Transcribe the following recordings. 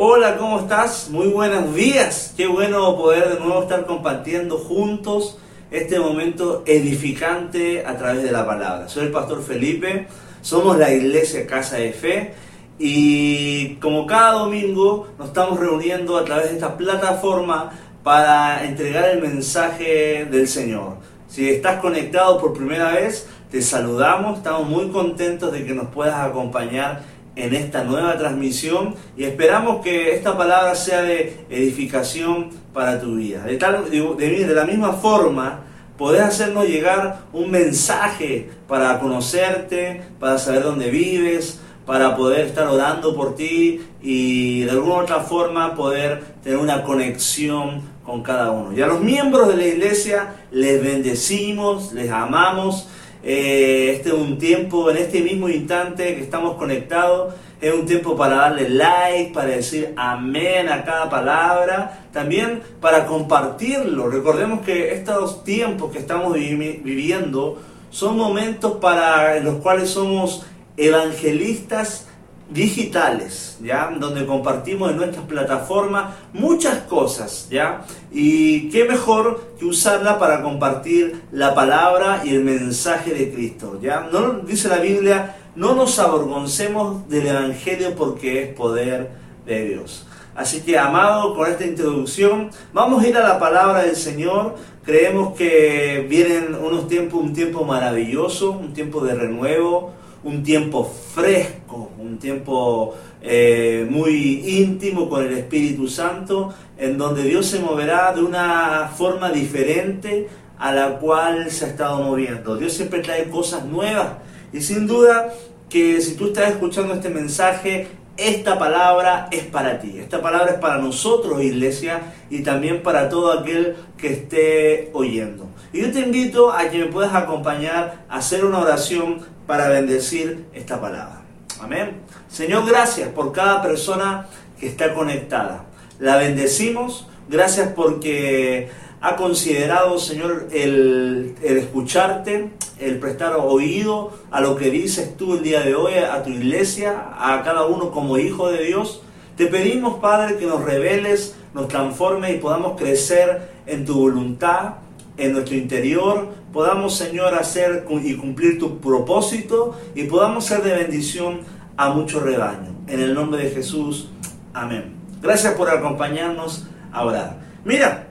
Hola, ¿cómo estás? Muy buenos días. Qué bueno poder de nuevo estar compartiendo juntos este momento edificante a través de la palabra. Soy el pastor Felipe, somos la iglesia Casa de Fe y como cada domingo nos estamos reuniendo a través de esta plataforma para entregar el mensaje del Señor. Si estás conectado por primera vez, te saludamos, estamos muy contentos de que nos puedas acompañar en esta nueva transmisión y esperamos que esta palabra sea de edificación para tu vida. De, tal, de, la misma forma, podés hacernos llegar un mensaje para conocerte, para saber dónde vives, para poder estar orando por ti y de alguna otra forma poder tener una conexión con cada uno. Y a los miembros de la iglesia les bendecimos, les amamos eh, este es un tiempo, en este mismo instante que estamos conectados, es un tiempo para darle like, para decir amén a cada palabra, también para compartirlo. Recordemos que estos tiempos que estamos viviendo son momentos para los cuales somos evangelistas digitales, ¿ya? Donde compartimos en nuestras plataformas muchas cosas, ¿ya? Y qué mejor que usarla para compartir la palabra y el mensaje de Cristo, ¿ya? No dice la Biblia, no nos avergoncemos del evangelio porque es poder de Dios. Así que, amado, con esta introducción, vamos a ir a la palabra del Señor. Creemos que vienen unos tiempos, un tiempo maravilloso, un tiempo de renuevo, un tiempo fresco, un tiempo eh, muy íntimo con el Espíritu Santo, en donde Dios se moverá de una forma diferente a la cual se ha estado moviendo. Dios siempre trae cosas nuevas y sin duda que si tú estás escuchando este mensaje, esta palabra es para ti, esta palabra es para nosotros, iglesia, y también para todo aquel que esté oyendo. Y yo te invito a que me puedas acompañar a hacer una oración para bendecir esta palabra. Amén. Señor, gracias por cada persona que está conectada. La bendecimos. Gracias porque ha considerado, Señor, el, escucharte, el prestar oído a lo que dices tú el día de hoy, a tu iglesia, a cada uno como hijo de Dios. Te pedimos, Padre, que nos reveles, nos transforme y podamos crecer en tu voluntad, en nuestro interior, podamos, Señor, hacer y cumplir tu propósito y podamos ser de bendición a mucho rebaño. En el nombre de Jesús, amén. Gracias por acompañarnos a orar. Mira,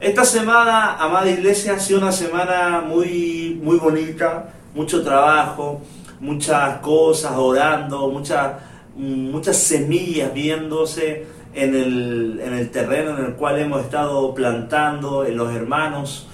esta semana, amada iglesia, ha sido una semana muy, muy bonita, mucho trabajo, muchas cosas orando, muchas, muchas semillas viéndose en el, en el terreno en el cual hemos estado plantando, en los hermanos.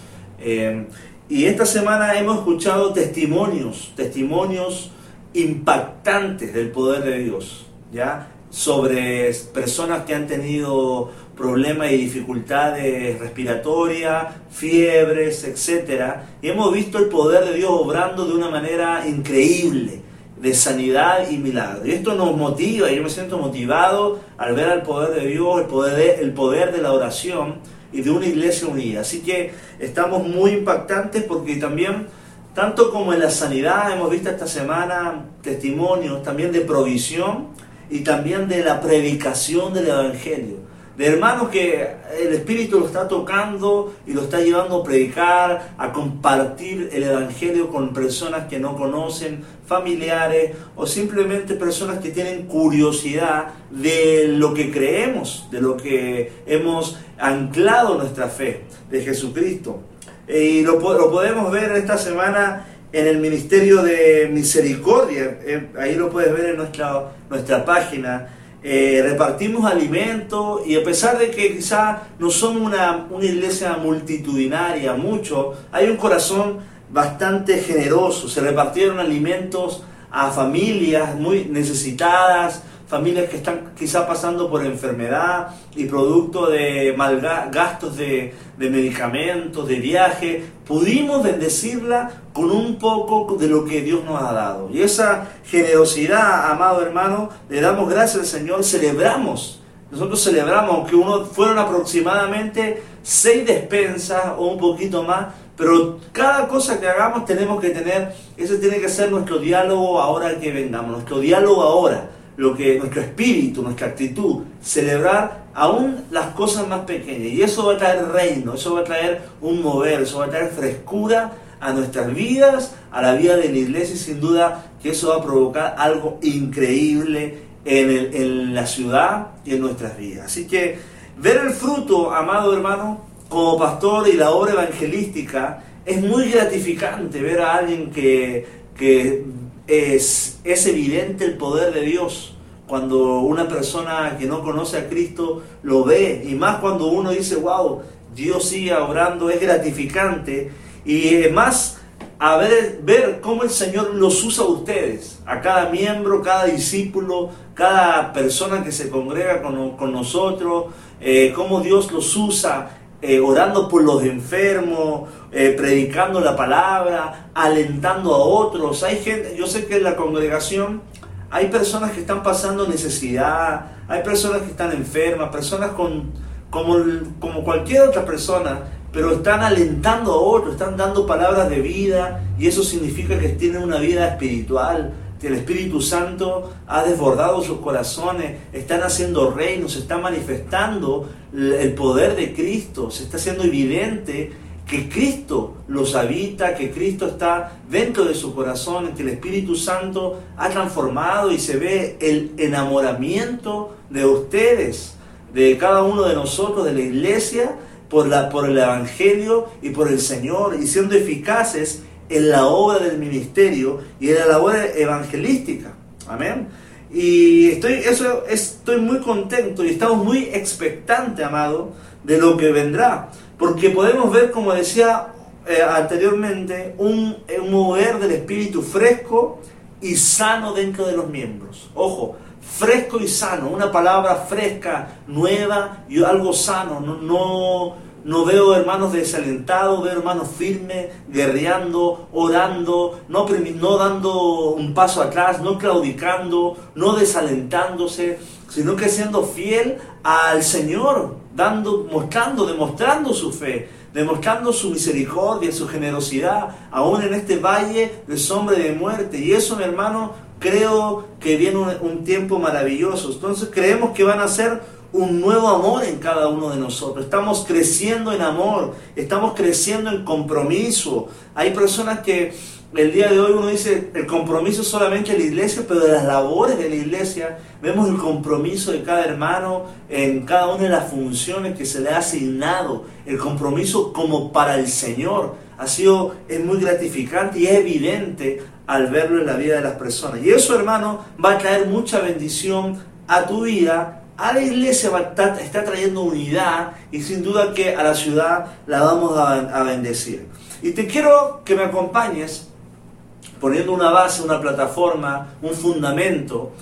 Eh, y esta semana hemos escuchado testimonios, testimonios impactantes del poder de Dios, ¿ya? Sobre personas que han tenido problemas y dificultades respiratorias, fiebres, etc. Y hemos visto el poder de Dios obrando de una manera increíble, de sanidad y milagro. Y esto nos motiva, yo me siento motivado al ver al poder de Dios, el poder el poder de la oración y de una iglesia unida. Así que estamos muy impactantes porque también, tanto como en la sanidad, hemos visto esta semana testimonios también de provisión y también de la predicación del Evangelio de hermanos que el Espíritu lo está tocando y lo está llevando a predicar, a compartir el Evangelio con personas que no conocen, familiares o simplemente personas que tienen curiosidad de lo que creemos, de lo que hemos anclado nuestra fe de Jesucristo. Y lo, podemos ver esta semana en el Ministerio de Misericordia, eh, ahí lo puedes ver en nuestra, nuestra página eh, repartimos alimentos y a pesar de que quizá no somos una, una iglesia multitudinaria, mucho, hay un corazón bastante generoso. Se repartieron alimentos a familias muy necesitadas, familias que están quizá pasando por enfermedad y producto de mal gastos de, medicamentos, de viaje, pudimos bendecirla con un poco de lo que Dios nos ha dado. Y esa generosidad, amado hermano, le damos gracias al Señor, celebramos. Nosotros celebramos, aunque uno fueron aproximadamente seis despensas o un poquito más, pero cada cosa que hagamos tenemos que tener, ese tiene que ser nuestro diálogo ahora que vengamos, nuestro diálogo ahora lo que nuestro espíritu, nuestra actitud, celebrar aún las cosas más pequeñas. Y eso va a traer reino, eso va a traer un mover, eso va a traer frescura a nuestras vidas, a la vida de la iglesia y sin duda que eso va a provocar algo increíble en, en la ciudad y en nuestras vidas. Así que ver el fruto, amado hermano, como pastor y la obra evangelística, es muy gratificante ver a alguien que, que es, es evidente el poder de Dios cuando una persona que no conoce a Cristo lo ve, y más cuando uno dice, wow, Dios sigue obrando, es gratificante, y más a ver, ver cómo el Señor los usa a ustedes, a cada miembro, cada discípulo, cada persona que se congrega con, nosotros, eh, cómo Dios los usa eh, orando por los enfermos, eh, predicando la palabra, alentando a otros. Hay gente, yo sé que en la congregación hay personas que están pasando necesidad, hay personas que están enfermas, personas con, como, como cualquier otra persona, pero están alentando a otros, están dando palabras de vida y eso significa que tienen una vida espiritual, que el Espíritu Santo ha desbordado sus corazones, están haciendo reinos, se está manifestando el poder de Cristo, se está haciendo evidente que Cristo los habita, que Cristo está dentro de su corazón, que el Espíritu Santo ha transformado y se ve el enamoramiento de ustedes, de cada uno de nosotros, de la iglesia, por, la, por el Evangelio y por el Señor, y siendo eficaces en la obra del ministerio y en la labor evangelística. Amén. Y estoy, eso, estoy muy contento y estamos muy expectantes, amado, de lo que vendrá. Porque podemos ver, como decía eh, anteriormente, un, un mover del espíritu fresco y sano dentro de los miembros. Ojo, fresco y sano, una palabra fresca, nueva y algo sano. No, no, no veo hermanos desalentados, veo hermanos firmes, guerreando, orando, no, no dando un paso atrás, no claudicando, no desalentándose, sino que siendo fiel al Señor, dando, mostrando, demostrando su fe, demostrando su misericordia, su generosidad, aún en este valle de sombra y de muerte. Y eso, mi hermano, creo que viene un, tiempo maravilloso. Entonces creemos que van a ser un nuevo amor en cada uno de nosotros. Estamos creciendo en amor, estamos creciendo en compromiso. Hay personas que el día de hoy uno dice el compromiso solamente de la iglesia, pero de las labores de la iglesia vemos el compromiso de cada hermano en cada una de las funciones que se le ha asignado, el compromiso como para el Señor. Ha sido, es muy gratificante y es evidente al verlo en la vida de las personas. Y eso, hermano, va a traer mucha bendición a tu vida, a la iglesia va a está trayendo unidad y sin duda que a la ciudad la vamos a bendecir. Y te quiero que me acompañes poniendo una base, una plataforma, un fundamento,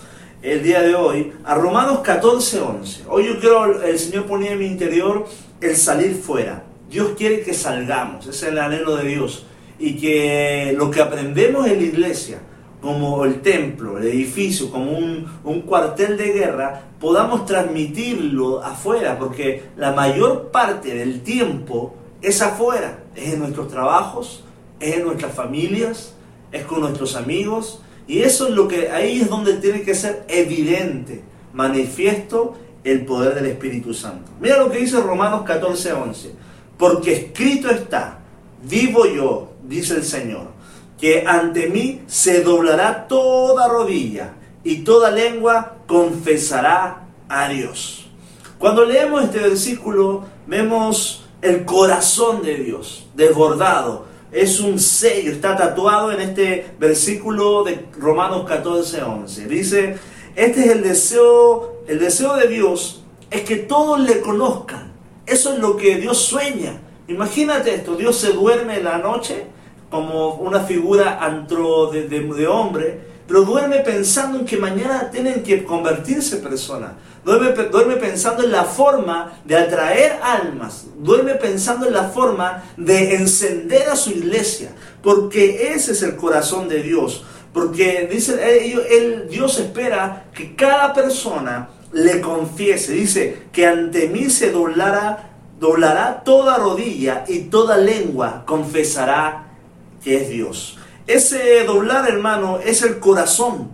el día de hoy, a Romanos 14, 11. Hoy yo quiero, el Señor ponía en mi interior el salir fuera. Dios quiere que salgamos, ese es el anhelo de Dios. Y que lo que aprendemos en la iglesia, como el templo, el edificio, como un, un, cuartel de guerra, podamos transmitirlo afuera, porque la mayor parte del tiempo es afuera, es en nuestros trabajos, es en nuestras familias, es con nuestros amigos. Y eso es lo que ahí es donde tiene que ser evidente, manifiesto el poder del Espíritu Santo. Mira lo que dice Romanos 14, 11. Porque escrito está, vivo yo, dice el Señor, que ante mí se doblará toda rodilla y toda lengua confesará a Dios. Cuando leemos este versículo, vemos el corazón de Dios desbordado, es un sello, está tatuado en este versículo de Romanos 14, 11. Dice, este es el deseo, el deseo de Dios es que todos le conozcan. Eso es lo que Dios sueña. Imagínate esto, Dios se duerme en la noche como una figura antro de, de hombre, pero duerme pensando en que mañana tienen que convertirse personas. Duerme, pensando en la forma de atraer almas. Duerme pensando en la forma de encender a su iglesia. Porque ese es el corazón de Dios. Porque dice, el, Dios espera que cada persona le confiese. Dice que ante mí se doblará, doblará toda rodilla y toda lengua confesará que es Dios. Ese doblar, hermano, es el corazón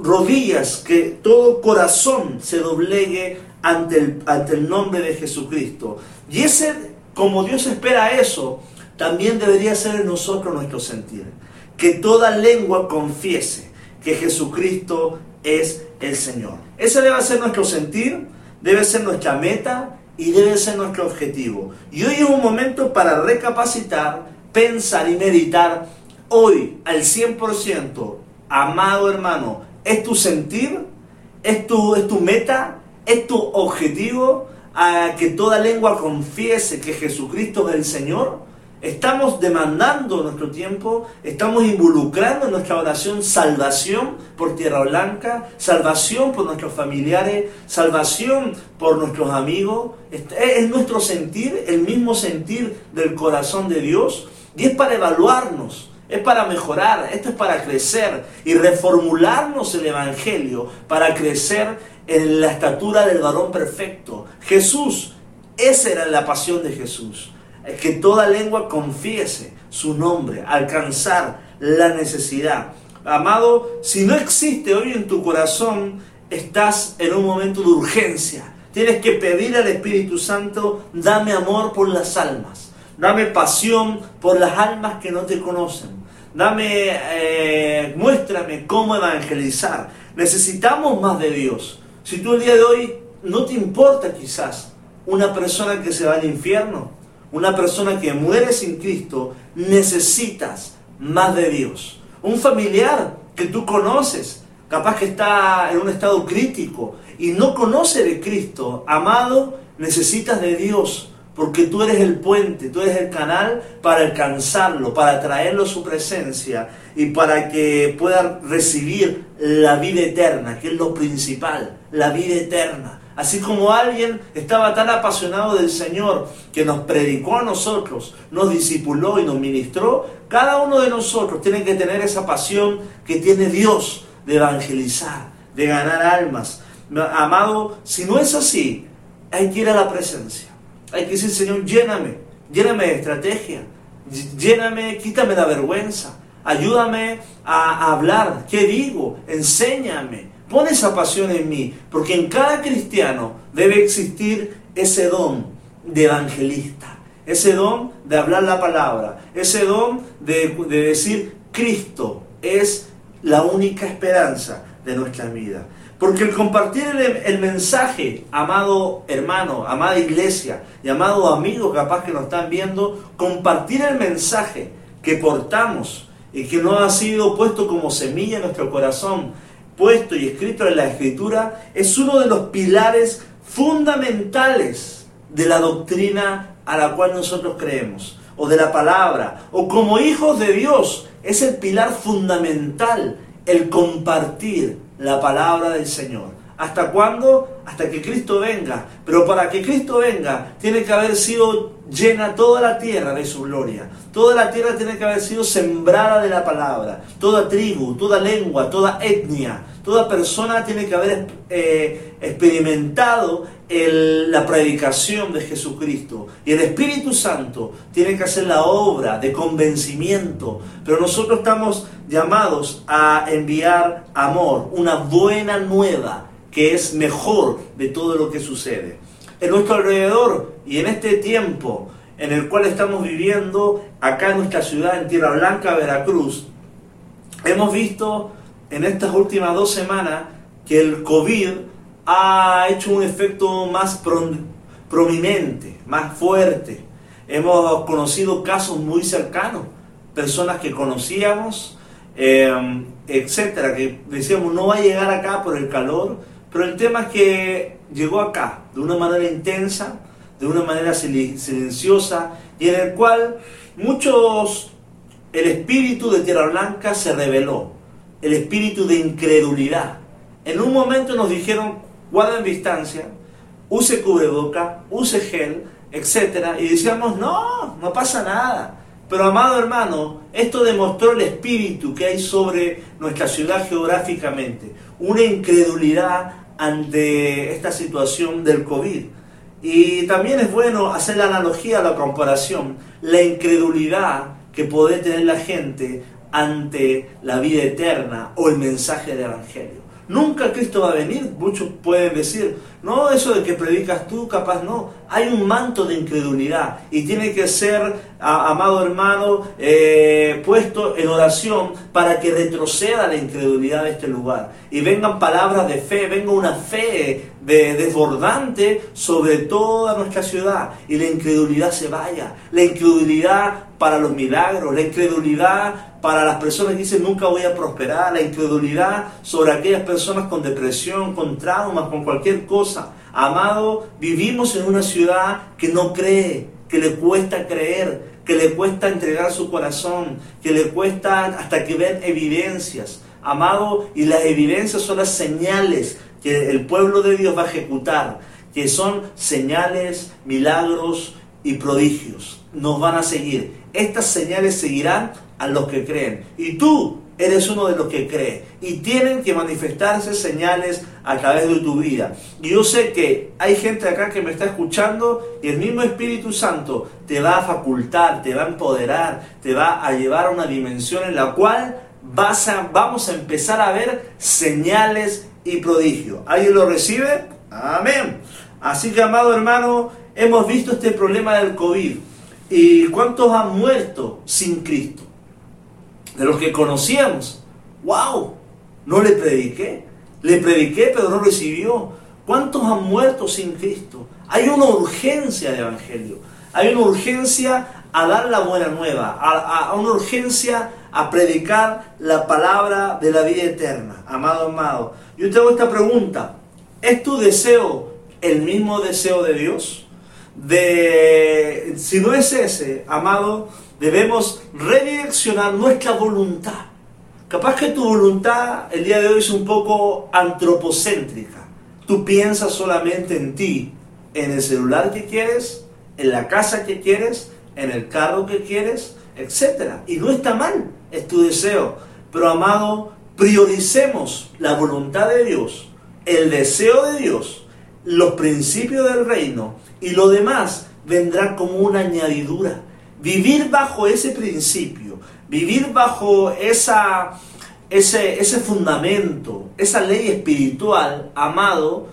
rodillas, que todo corazón se doblegue ante el, ante el nombre de Jesucristo. Y ese, como Dios espera eso, también debería ser en nosotros nuestro sentir. Que toda lengua confiese que Jesucristo es el Señor. Ese debe ser nuestro sentir, debe ser nuestra meta y debe ser nuestro objetivo. Y hoy es un momento para recapacitar, pensar y meditar hoy al 100%, amado hermano, ¿es tu sentir? ¿Es tu, es tu meta? ¿Es tu objetivo? A que toda lengua confiese que Jesucristo es el Señor. Estamos demandando nuestro tiempo, estamos involucrando en nuestra oración salvación por Tierra Blanca, salvación por nuestros familiares, salvación por nuestros amigos. Es nuestro sentir, el mismo sentir del corazón de Dios. Y es para evaluarnos, es para mejorar, esto es para crecer y reformularnos el Evangelio para crecer en la estatura del varón perfecto. Jesús, esa era la pasión de Jesús que toda lengua confiese su nombre, alcanzar la necesidad. Amado, si no existe hoy en tu corazón, estás en un momento de urgencia. Tienes que pedir al Espíritu Santo, dame amor por las almas, dame pasión por las almas que no te conocen, dame, eh, muéstrame cómo evangelizar. Necesitamos más de Dios. Si tú el día de hoy no te importa quizás una persona que se va al infierno, una persona que muere sin Cristo, necesitas más de Dios. Un familiar que tú conoces, capaz que está en un estado crítico y no conoce de Cristo, amado, necesitas de Dios, porque tú eres el puente, tú eres el canal para alcanzarlo, para traerlo a su presencia y para que pueda recibir la vida eterna, que es lo principal, la vida eterna. Así como alguien estaba tan apasionado del Señor que nos predicó a nosotros, nos discipuló y nos ministró, cada uno de nosotros tiene que tener esa pasión que tiene Dios de evangelizar, de ganar almas. Amado, si no es así, hay que ir a la presencia. Hay que decir, Señor, lléname, lléname de estrategia, lléname, quítame la vergüenza, ayúdame a hablar, ¿qué digo? Enséñame, Pon esa pasión en mí, porque en cada cristiano debe existir ese don de evangelista, ese don de hablar la palabra, ese don de, decir Cristo es la única esperanza de nuestra vida. Porque el compartir el, mensaje, amado hermano, amada iglesia y amado amigo capaz que nos están viendo, compartir el mensaje que portamos y que no ha sido puesto como semilla en nuestro corazón, puesto y escrito en la escritura es uno de los pilares fundamentales de la doctrina a la cual nosotros creemos, o de la palabra, o como hijos de Dios, es el pilar fundamental, el compartir la palabra del Señor. ¿Hasta cuándo? Hasta que Cristo venga. Pero para que Cristo venga, tiene que haber sido llena toda la tierra de su gloria. Toda la tierra tiene que haber sido sembrada de la palabra. Toda tribu, toda lengua, toda etnia, toda persona tiene que haber eh, experimentado la predicación de Jesucristo. Y el Espíritu Santo tiene que hacer la obra de convencimiento. Pero nosotros estamos llamados a enviar amor, una buena nueva que es mejor de todo lo que sucede. En nuestro alrededor y en este tiempo en el cual estamos viviendo acá en nuestra ciudad, en Tierra Blanca, Veracruz, hemos visto en estas últimas dos semanas que el COVID ha hecho un efecto más prominente, más fuerte. Hemos conocido casos muy cercanos, personas que conocíamos, eh, etcétera, que decíamos no va a llegar acá por el calor, pero el tema es que llegó acá de una manera intensa, de una manera silenciosa y en el cual muchos, el espíritu de Tierra Blanca se reveló, el espíritu de incredulidad. En un momento nos dijeron, guarden distancia, use cubreboca, use gel, etc. Y decíamos, no, no pasa nada. Pero amado hermano, esto demostró el espíritu que hay sobre nuestra ciudad geográficamente, una incredulidad ante esta situación del COVID. Y también es bueno hacer la analogía, la comparación, la incredulidad que puede tener la gente ante la vida eterna o el mensaje del Evangelio. Nunca Cristo va a venir. Muchos pueden decir, no, eso de que predicas tú, capaz no. Hay un manto de incredulidad y tiene que ser, amado hermano, eh, puesto en oración para que retroceda la incredulidad de este lugar. Y vengan palabras de fe, venga una fe de, desbordante sobre toda nuestra ciudad y la incredulidad se vaya. La incredulidad para los milagros, la incredulidad para las personas que dicen nunca voy a prosperar, la incredulidad sobre aquellas personas con depresión, con traumas, con cualquier cosa. Amado, vivimos en una ciudad que no cree, que le cuesta creer, que le cuesta entregar su corazón, que le cuesta hasta que ven evidencias. Amado, y las evidencias son las señales que el pueblo de Dios va a ejecutar, que son señales, milagros y prodigios. Nos van a seguir. Estas señales seguirán a los que creen. Y tú eres uno de los que cree. Y tienen que manifestarse señales a través de tu vida. Y yo sé que hay gente acá que me está escuchando y el mismo Espíritu Santo te va a facultar, te va a empoderar, te va a llevar a una dimensión en la cual vas a, vamos a empezar a ver señales y prodigios. ¿Alguien lo recibe? Amén. Así que, amado hermano, hemos visto este problema del COVID. ¿Y cuántos han muerto sin Cristo? De los que conocíamos. ¡Wow! No le prediqué. Le prediqué, pero no recibió. ¿Cuántos han muerto sin Cristo? Hay una urgencia de evangelio. Hay una urgencia a dar la buena nueva, a, una urgencia a predicar la palabra de la vida eterna. Amado, amado. Yo te hago esta pregunta. ¿Es tu deseo el mismo deseo de Dios? De, si no es ese, amado, debemos redireccionar nuestra voluntad. Capaz que tu voluntad el día de hoy es un poco antropocéntrica. Tú piensas solamente en ti, en el celular que quieres, en la casa que quieres, en el carro que quieres, etc. Y no está mal, es tu deseo. Pero amado, prioricemos la voluntad de Dios, el deseo de Dios, los principios del reino y lo demás vendrá como una añadidura. Vivir bajo ese principio, vivir bajo esa, ese, ese fundamento, esa ley espiritual, amado,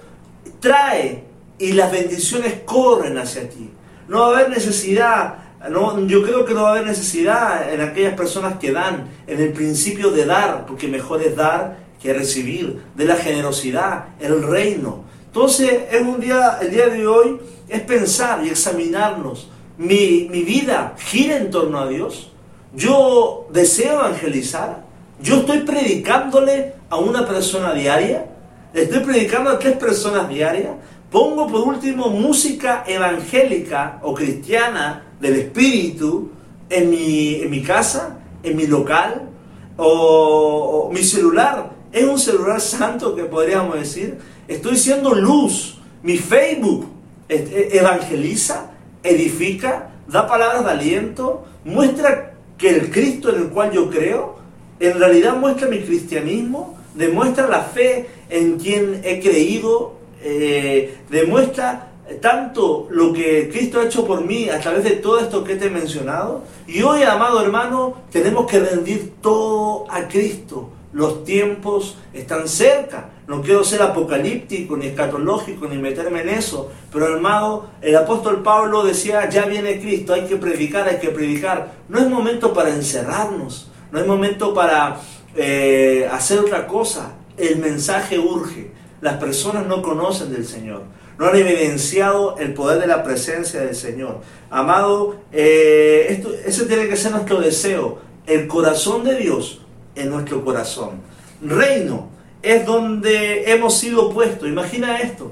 trae y las bendiciones corren hacia ti. No va a haber necesidad, no, yo creo que no va a haber necesidad en aquellas personas que dan, en el principio de dar, porque mejor es dar que recibir, de la generosidad, el reino. Entonces, es un día, el día de hoy es pensar y examinarnos mi, vida gira en torno a Dios. Yo deseo evangelizar. Yo estoy predicándole a una persona diaria. Estoy predicando a tres personas diarias. Pongo por último música evangélica o cristiana del Espíritu en mi, en mi casa, en mi local, o, mi celular. Es un celular santo que podríamos decir. Estoy siendo luz. Mi Facebook evangeliza edifica, da palabras de aliento, muestra que el Cristo en el cual yo creo, en realidad muestra mi cristianismo, demuestra la fe en quien he creído, eh, demuestra tanto lo que Cristo ha hecho por mí a través de todo esto que te he mencionado. Y hoy, amado hermano, tenemos que rendir todo a Cristo. Los tiempos están cerca. No quiero ser apocalíptico, ni escatológico, ni meterme en eso. Pero hermano, el apóstol Pablo decía, ya viene Cristo, hay que predicar, hay que predicar. No es momento para encerrarnos, no es momento para eh, hacer otra cosa. El mensaje urge. Las personas no conocen del Señor. No han evidenciado el poder de la presencia del Señor. Amado, eh, ese tiene que ser nuestro deseo. El corazón de Dios en nuestro corazón. Reino es donde hemos sido puestos. Imagina esto.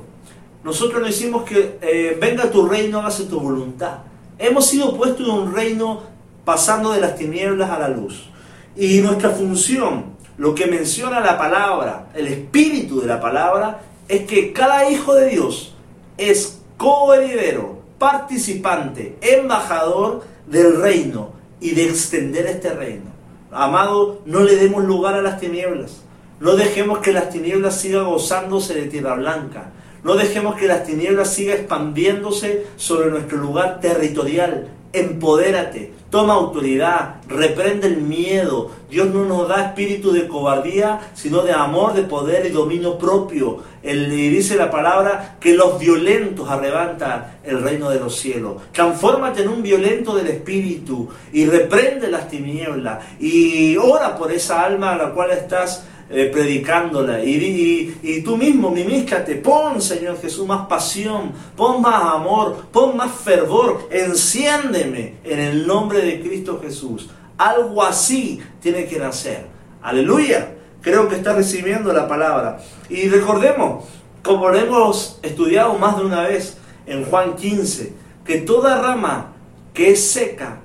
Nosotros no hicimos que eh, venga tu reino, hágase tu voluntad. Hemos sido puestos en un reino pasando de las tinieblas a la luz. Y nuestra función, lo que menciona la palabra, el espíritu de la palabra, es que cada hijo de Dios es coheredero, participante, embajador del reino y de extender este reino. Amado, no le demos lugar a las tinieblas. No dejemos que las tinieblas sigan gozándose de tierra blanca. No dejemos que las tinieblas sigan expandiéndose sobre nuestro lugar territorial. empodérate, toma autoridad, reprende el miedo. Dios no nos da espíritu de cobardía, sino de amor, de poder y dominio propio. Él dice la palabra que los violentos arrebatan el reino de los cielos. Transfórmate en un violento del espíritu y reprende las tinieblas y ora por esa alma a la cual estás eh, predicándola. Y, tú mismo, ministrate, pon, Señor Jesús, más pasión, pon más amor, pon más fervor, enciéndeme en el nombre de Cristo Jesús. Algo así tiene que nacer. Aleluya. Creo que está recibiendo la palabra. Y recordemos, como lo hemos estudiado más de una vez en Juan 15, que toda rama que es seca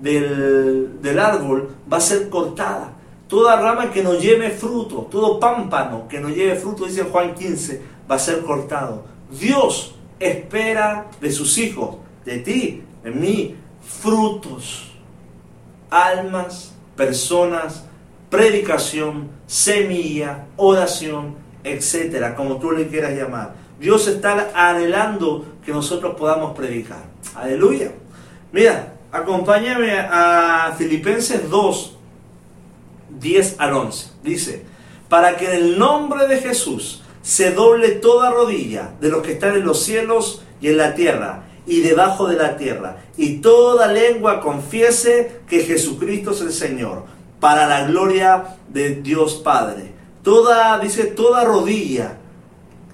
del, del árbol va a ser cortada Toda rama que no lleve fruto, todo pámpano que no lleve fruto, dice Juan 15, va a ser cortado. Dios espera de sus hijos, de ti, de mí, frutos, almas, personas, predicación, semilla, oración, etcétera, como tú le quieras llamar. Dios está anhelando que nosotros podamos predicar. Aleluya. Mira, acompáñame a Filipenses 2, 10 al 11. Dice, para que en el nombre de Jesús se doble toda rodilla de los que están en los cielos y en la tierra y debajo de la tierra, y toda lengua confiese que Jesucristo es el Señor, para la gloria de Dios Padre. Toda, dice, toda rodilla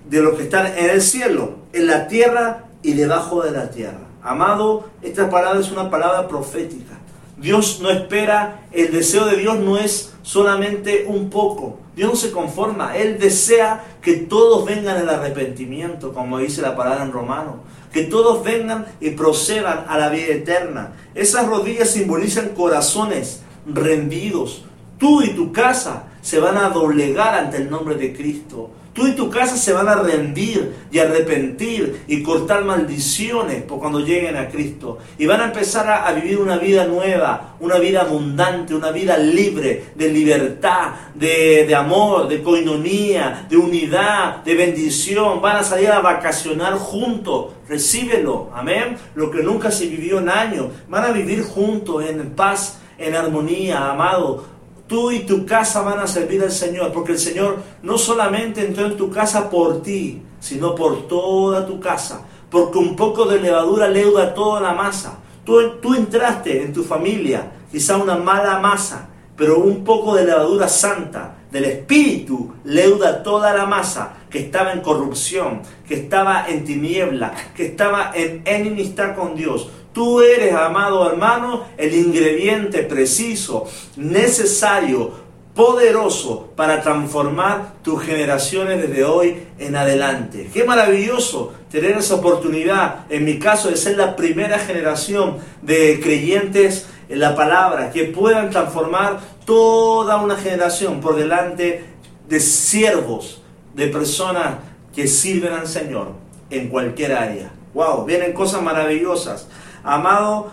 de los que están en el cielo, en la tierra y debajo de la tierra. Amado, esta palabra es una palabra profética. Dios no espera, el deseo de Dios no es solamente un poco. Dios no se conforma, Él desea que todos vengan al arrepentimiento, como dice la palabra en Romano, que todos vengan y procedan a la vida eterna. Esas rodillas simbolizan corazones rendidos. Tú y tu casa se van a doblegar ante el nombre de Cristo. Tú y tu casa se van a rendir y arrepentir y cortar maldiciones por cuando lleguen a Cristo. Y van a empezar a, vivir una vida nueva, una vida abundante, una vida libre, de libertad, de, de amor, de coinonía, de unidad, de bendición. Van a salir a vacacionar juntos. Recíbelo, amén. Lo que nunca se vivió en años. Van a vivir juntos en paz, en armonía, amado Tú y tu casa van a servir al Señor, porque el Señor no solamente entró en tu casa por ti, sino por toda tu casa, porque un poco de levadura leuda toda la masa. Tú, entraste en tu familia, quizá una mala masa, pero un poco de levadura santa del Espíritu leuda toda la masa que estaba en corrupción, que estaba en tiniebla, que estaba en enemistad con Dios. Tú eres, amado hermano, el ingrediente preciso, necesario, poderoso para transformar tus generaciones desde hoy en adelante. Qué maravilloso tener esa oportunidad, en mi caso, de ser la primera generación de creyentes en la palabra, que puedan transformar toda una generación por delante de siervos, de personas que sirven al Señor en cualquier área. Wow, vienen cosas maravillosas. Amado,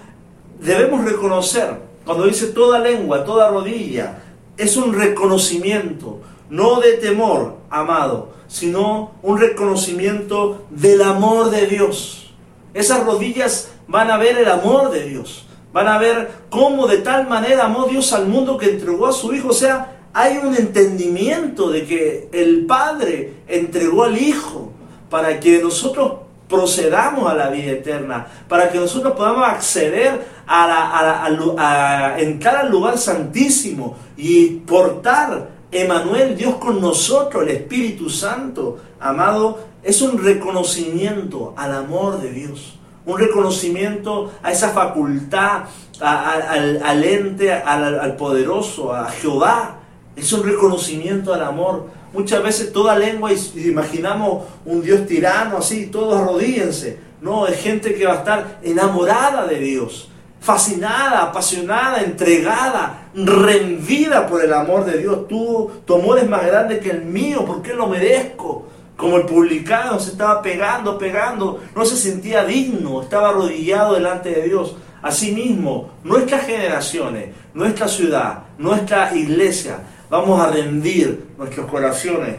debemos reconocer, cuando dice toda lengua, toda rodilla, es un reconocimiento, no de temor, amado, sino un reconocimiento del amor de Dios. Esas rodillas van a ver el amor de Dios. Van a ver cómo de tal manera amó Dios al mundo que entregó a su Hijo. O sea, hay un entendimiento de que el Padre entregó al Hijo para que nosotros procedamos a la vida eterna, para que nosotros podamos acceder a, a, entrar al lugar santísimo y portar Emanuel, Dios con nosotros, el Espíritu Santo, amado, es un reconocimiento al amor de Dios, un reconocimiento a esa facultad, al, ente, al poderoso, a Jehová, es un reconocimiento al amor Muchas veces toda lengua imaginamos un Dios tirano así, todos arrodíense. No, es gente que va a estar enamorada de Dios, fascinada, apasionada, entregada, rendida por el amor de Dios. Tú, tu amor es más grande que el mío, porque lo merezco. Como el publicano se estaba pegando, pegando, no se sentía digno, estaba arrodillado delante de Dios. Asimismo, nuestras generaciones, nuestra ciudad, nuestra iglesia, vamos a rendir nuestros corazones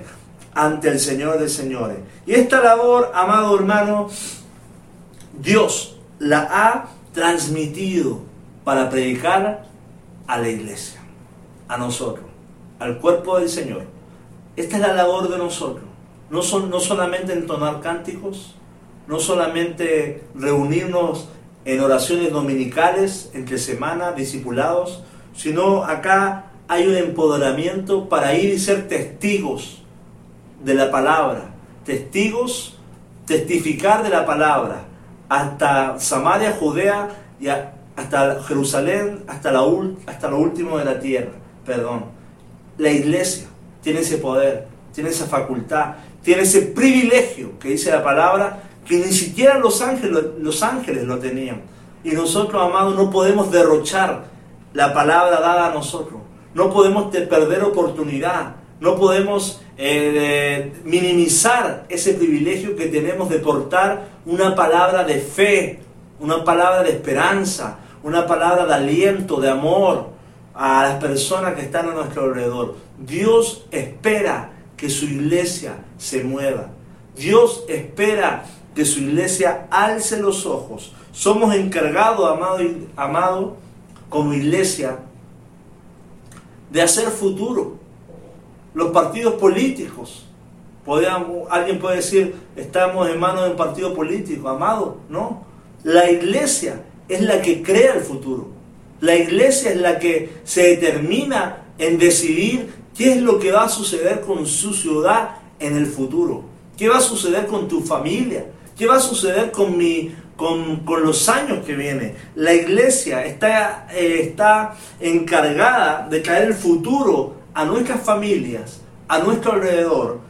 ante el Señor de señores. Y esta labor, amado hermano, Dios la ha transmitido para predicar a la iglesia, a nosotros, al cuerpo del Señor. Esta es la labor de nosotros. No, son, no solamente entonar cánticos, no solamente reunirnos en oraciones dominicales entre semana, discipulados, sino acá hay un empoderamiento para ir y ser testigos de la palabra, testigos, testificar de la palabra, hasta Samaria, Judea y hasta Jerusalén, hasta, lo último de la tierra. Perdón. La iglesia tiene ese poder, tiene esa facultad, tiene ese privilegio que dice la palabra que ni siquiera los ángeles lo tenían. Y nosotros, amados, no podemos derrochar la palabra dada a nosotros. No podemos perder oportunidad. No podemos eh, minimizar ese privilegio que tenemos de portar una palabra de fe, una palabra de esperanza, una palabra de aliento, de amor a las personas que están a nuestro alrededor. Dios espera que su iglesia se mueva. Dios espera que su iglesia alce los ojos. Somos encargados, amado, amado como iglesia, de hacer futuro. Los partidos políticos. alguien puede decir, estamos en manos de un partido político, amado. No. La iglesia es la que crea el futuro. La iglesia es la que se determina en decidir qué es lo que va a suceder con su ciudad en el futuro. ¿Qué va a suceder con tu familia? ¿Qué va a suceder con, mi, con, los años que vienen? La iglesia está, eh, está encargada de traer el futuro a nuestras familias, a nuestro alrededor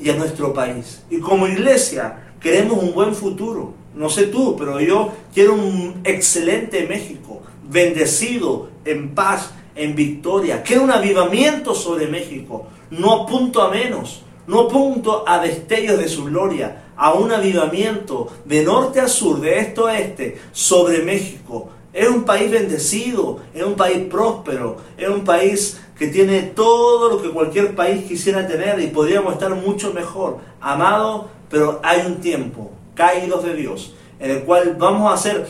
y a nuestro país. Y como iglesia queremos un buen futuro. No sé tú, pero yo quiero un excelente México, bendecido, en paz, en victoria. Quiero un avivamiento sobre México. No apunto a menos, no apunto a destellos de su gloria, a un avivamiento de norte a sur, de este a este, sobre México. Es un país bendecido, es un país próspero, es un país que tiene todo lo que cualquier país quisiera tener y podríamos estar mucho mejor. Amado, pero hay un tiempo, caídos de Dios, en el cual vamos a ser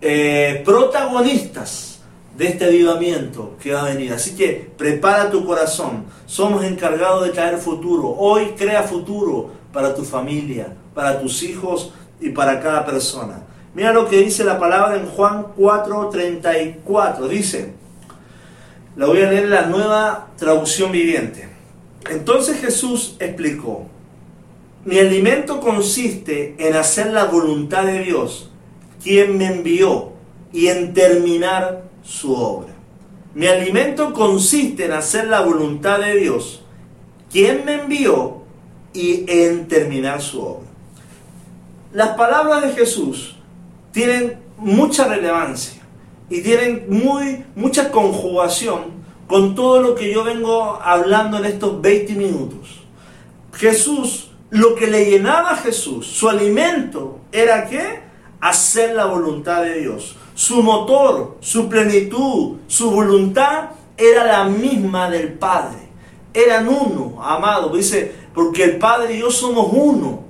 eh, protagonistas de este avivamiento que va a venir. Así que prepara tu corazón. Somos encargados de traer futuro. Hoy crea futuro para tu familia, para tus hijos y para cada persona. Mira lo que dice la palabra en Juan 4:34. Dice, la voy a leer en la nueva traducción viviente. Entonces Jesús explicó, mi alimento consiste en hacer la voluntad de Dios, quien me envió, y en terminar su obra. Mi alimento consiste en hacer la voluntad de Dios, quien me envió, y en terminar su obra. Las palabras de Jesús tienen mucha relevancia y tienen muy, mucha conjugación con todo lo que yo vengo hablando en estos 20 minutos. Jesús, lo que le llenaba a Jesús, su alimento, era que hacer la voluntad de Dios su motor, su plenitud, su voluntad era la misma del Padre. Eran uno, amado. Dice, porque el Padre y yo somos uno.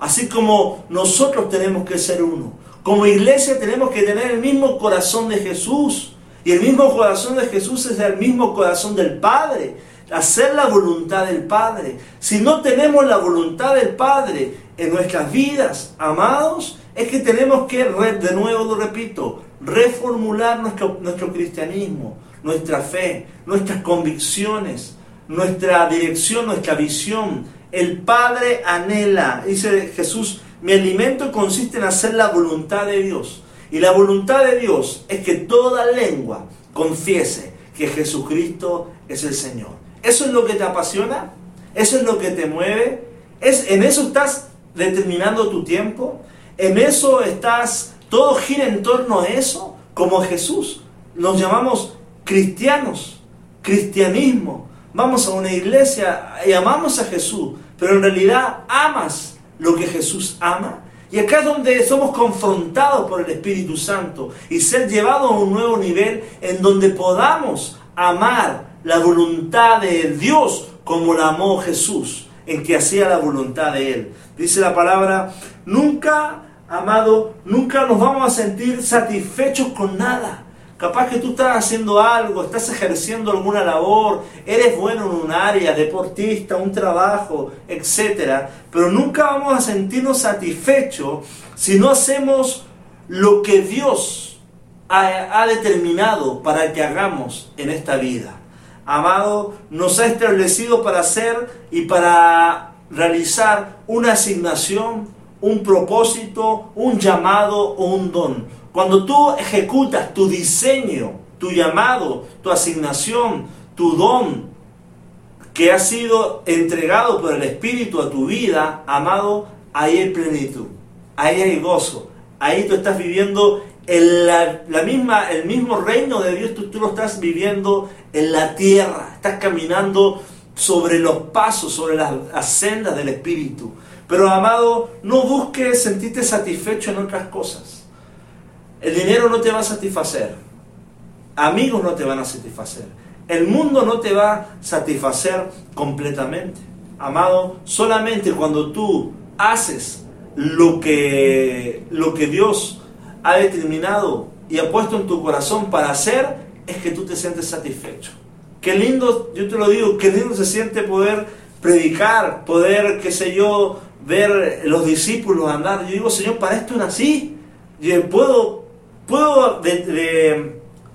Así como nosotros tenemos que ser uno. Como iglesia tenemos que tener el mismo corazón de Jesús. Y el mismo corazón de Jesús es el mismo corazón del Padre. Hacer la voluntad del Padre. Si no tenemos la voluntad del Padre en nuestras vidas, amados, es que tenemos que, de nuevo lo repito, reformular nuestro, nuestro cristianismo, nuestra fe, nuestras convicciones, nuestra dirección, nuestra visión. El Padre anhela, dice Jesús, mi alimento consiste en hacer la voluntad de Dios. Y la voluntad de Dios es que toda lengua confiese que Jesucristo es el Señor. ¿Eso es lo que te apasiona? ¿Eso es lo que te mueve? ¿Es, ¿En eso estás determinando tu tiempo? ¿En eso estás todo gira en torno a eso, como Jesús. Nos llamamos cristianos, cristianismo. Vamos a una iglesia y amamos a Jesús, pero en realidad amas lo que Jesús ama. Y acá es donde somos confrontados por el Espíritu Santo y ser llevados a un nuevo nivel en donde podamos amar la voluntad de Dios como la amó Jesús, en que hacía la voluntad de Él. Dice la palabra, nunca amado, nunca nos vamos a sentir satisfechos con nada. Capaz que tú estás haciendo algo, estás ejerciendo alguna labor, eres bueno en un área, deportista, un trabajo, etc. Pero nunca vamos a sentirnos satisfechos si no hacemos lo que Dios ha, ha determinado para que hagamos en esta vida. Amado, nos ha establecido para hacer y para realizar una asignación, un propósito, un llamado o un don. Cuando tú ejecutas tu diseño, tu llamado, tu asignación, tu don que ha sido entregado por el Espíritu a tu vida, amado, ahí hay plenitud, ahí hay gozo, ahí tú estás viviendo en la, misma, el mismo reino de Dios, tú, tú lo estás viviendo en la tierra, estás caminando sobre los pasos, sobre las, las sendas del Espíritu. Pero amado, no busques sentirte satisfecho en otras cosas. El dinero no te va a satisfacer. Amigos no te van a satisfacer. El mundo no te va a satisfacer completamente. Amado, solamente cuando tú haces lo que, lo que Dios ha determinado y ha puesto en tu corazón para hacer, es que tú te sientes satisfecho. Qué lindo, yo te lo digo, qué lindo se siente poder predicar, poder, qué sé yo, ver los discípulos andar. Yo digo, Señor, para esto nací. Yo puedo puedo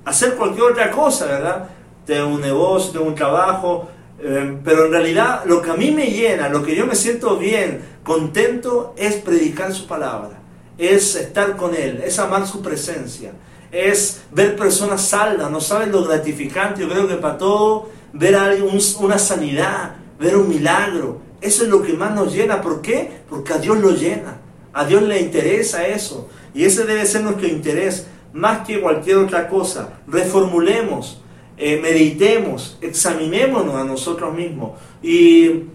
hacer cualquier otra cosa, ¿verdad? Tengo un negocio, tengo un trabajo, eh, pero en realidad lo que a mí me llena, lo que yo me siento bien, contento, es predicar su palabra, es estar con Él, es amar su presencia, es ver personas salvas, no saben lo gratificante, yo creo que para todo, ver a una sanidad, ver un milagro, eso es lo que más nos llena. ¿Por qué? Porque a Dios lo llena, a Dios le interesa eso. Y ese debe ser nuestro interés más que cualquier otra cosa. Reformulemos, eh, meditemos, examinémonos a nosotros mismos. Y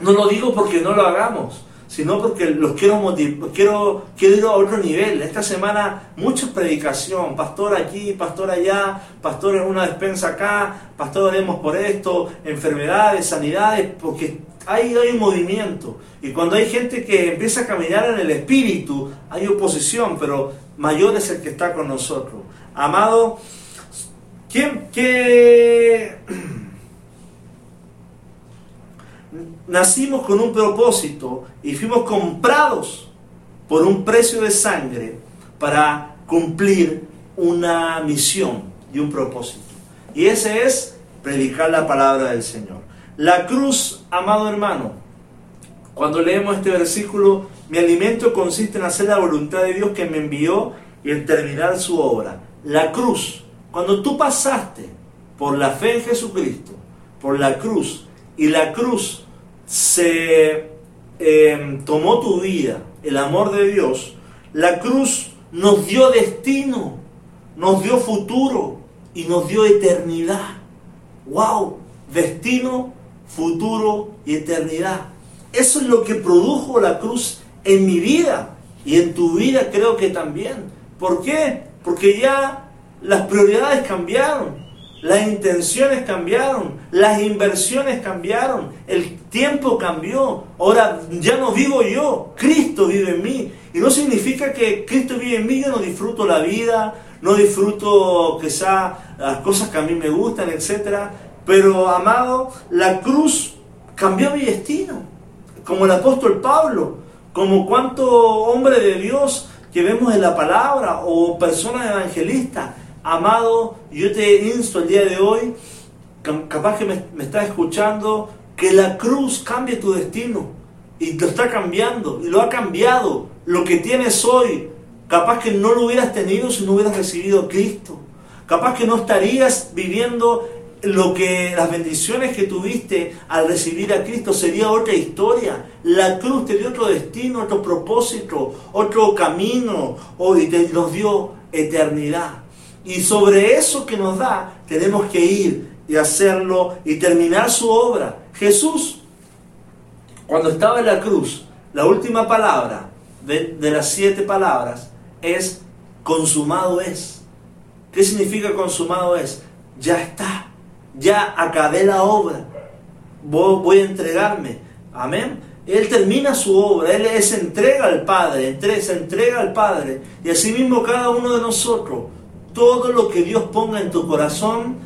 no lo digo porque no lo hagamos, sino porque los quiero motivar, quiero, quiero ir a otro nivel. Esta semana mucha predicación, pastor aquí, pastor allá, pastor en una despensa acá, pastor oremos por esto, enfermedades, sanidades, porque hay, hay movimiento. Y cuando hay gente que empieza a caminar en el espíritu, hay oposición, pero mayor es el que está con nosotros. Amado, ¿quién que nacimos con un propósito y fuimos comprados por un precio de sangre para cumplir una misión y un propósito. Y ese es predicar la palabra del Señor. La cruz, amado hermano, cuando leemos este versículo, mi alimento consiste en hacer la voluntad de Dios que me envió y en terminar su obra. La cruz, cuando tú pasaste por la fe en Jesucristo, por la cruz, y la cruz se em, tomó tu vida, el amor de Dios, la cruz nos dio destino, nos dio futuro y nos dio eternidad. ¡Wow! Destino, futuro y eternidad. Eso es lo que produjo la cruz en mi vida y en tu vida creo que también. ¿Por qué? Porque ya las prioridades cambiaron, las intenciones cambiaron, las inversiones cambiaron, el tiempo cambió. Ahora ya no vivo yo, Cristo vive en mí. Y no significa que Cristo vive en mí, yo no disfruto la vida, no disfruto quizá las cosas que a mí me gustan, etc. Pero amado, la cruz cambió mi destino como el apóstol Pablo, como cuánto hombre de Dios que vemos en la palabra o personas evangelistas. Amado, yo te insto el día de hoy, capaz que me, me estás escuchando, que la cruz cambie tu destino. Y lo está cambiando, y lo ha cambiado. Lo que tienes hoy, capaz que no lo hubieras tenido si no hubieras recibido Cristo. Capaz que no estarías viviendo lo que las bendiciones que tuviste al recibir a Cristo sería otra historia. La cruz te dio otro destino, otro propósito, otro camino, hoy te nos dio eternidad. Y sobre eso que nos da, tenemos que ir y hacerlo y terminar su obra. Jesús, cuando estaba en la cruz, la última palabra de, de las siete palabras es consumado es. ¿Qué significa consumado es? Ya está ya acabé la obra, voy, a entregarme. Amén. Él termina su obra, Él, se entrega al Padre, se entrega al Padre. Y asimismo cada uno de nosotros, todo lo que Dios ponga en tu corazón,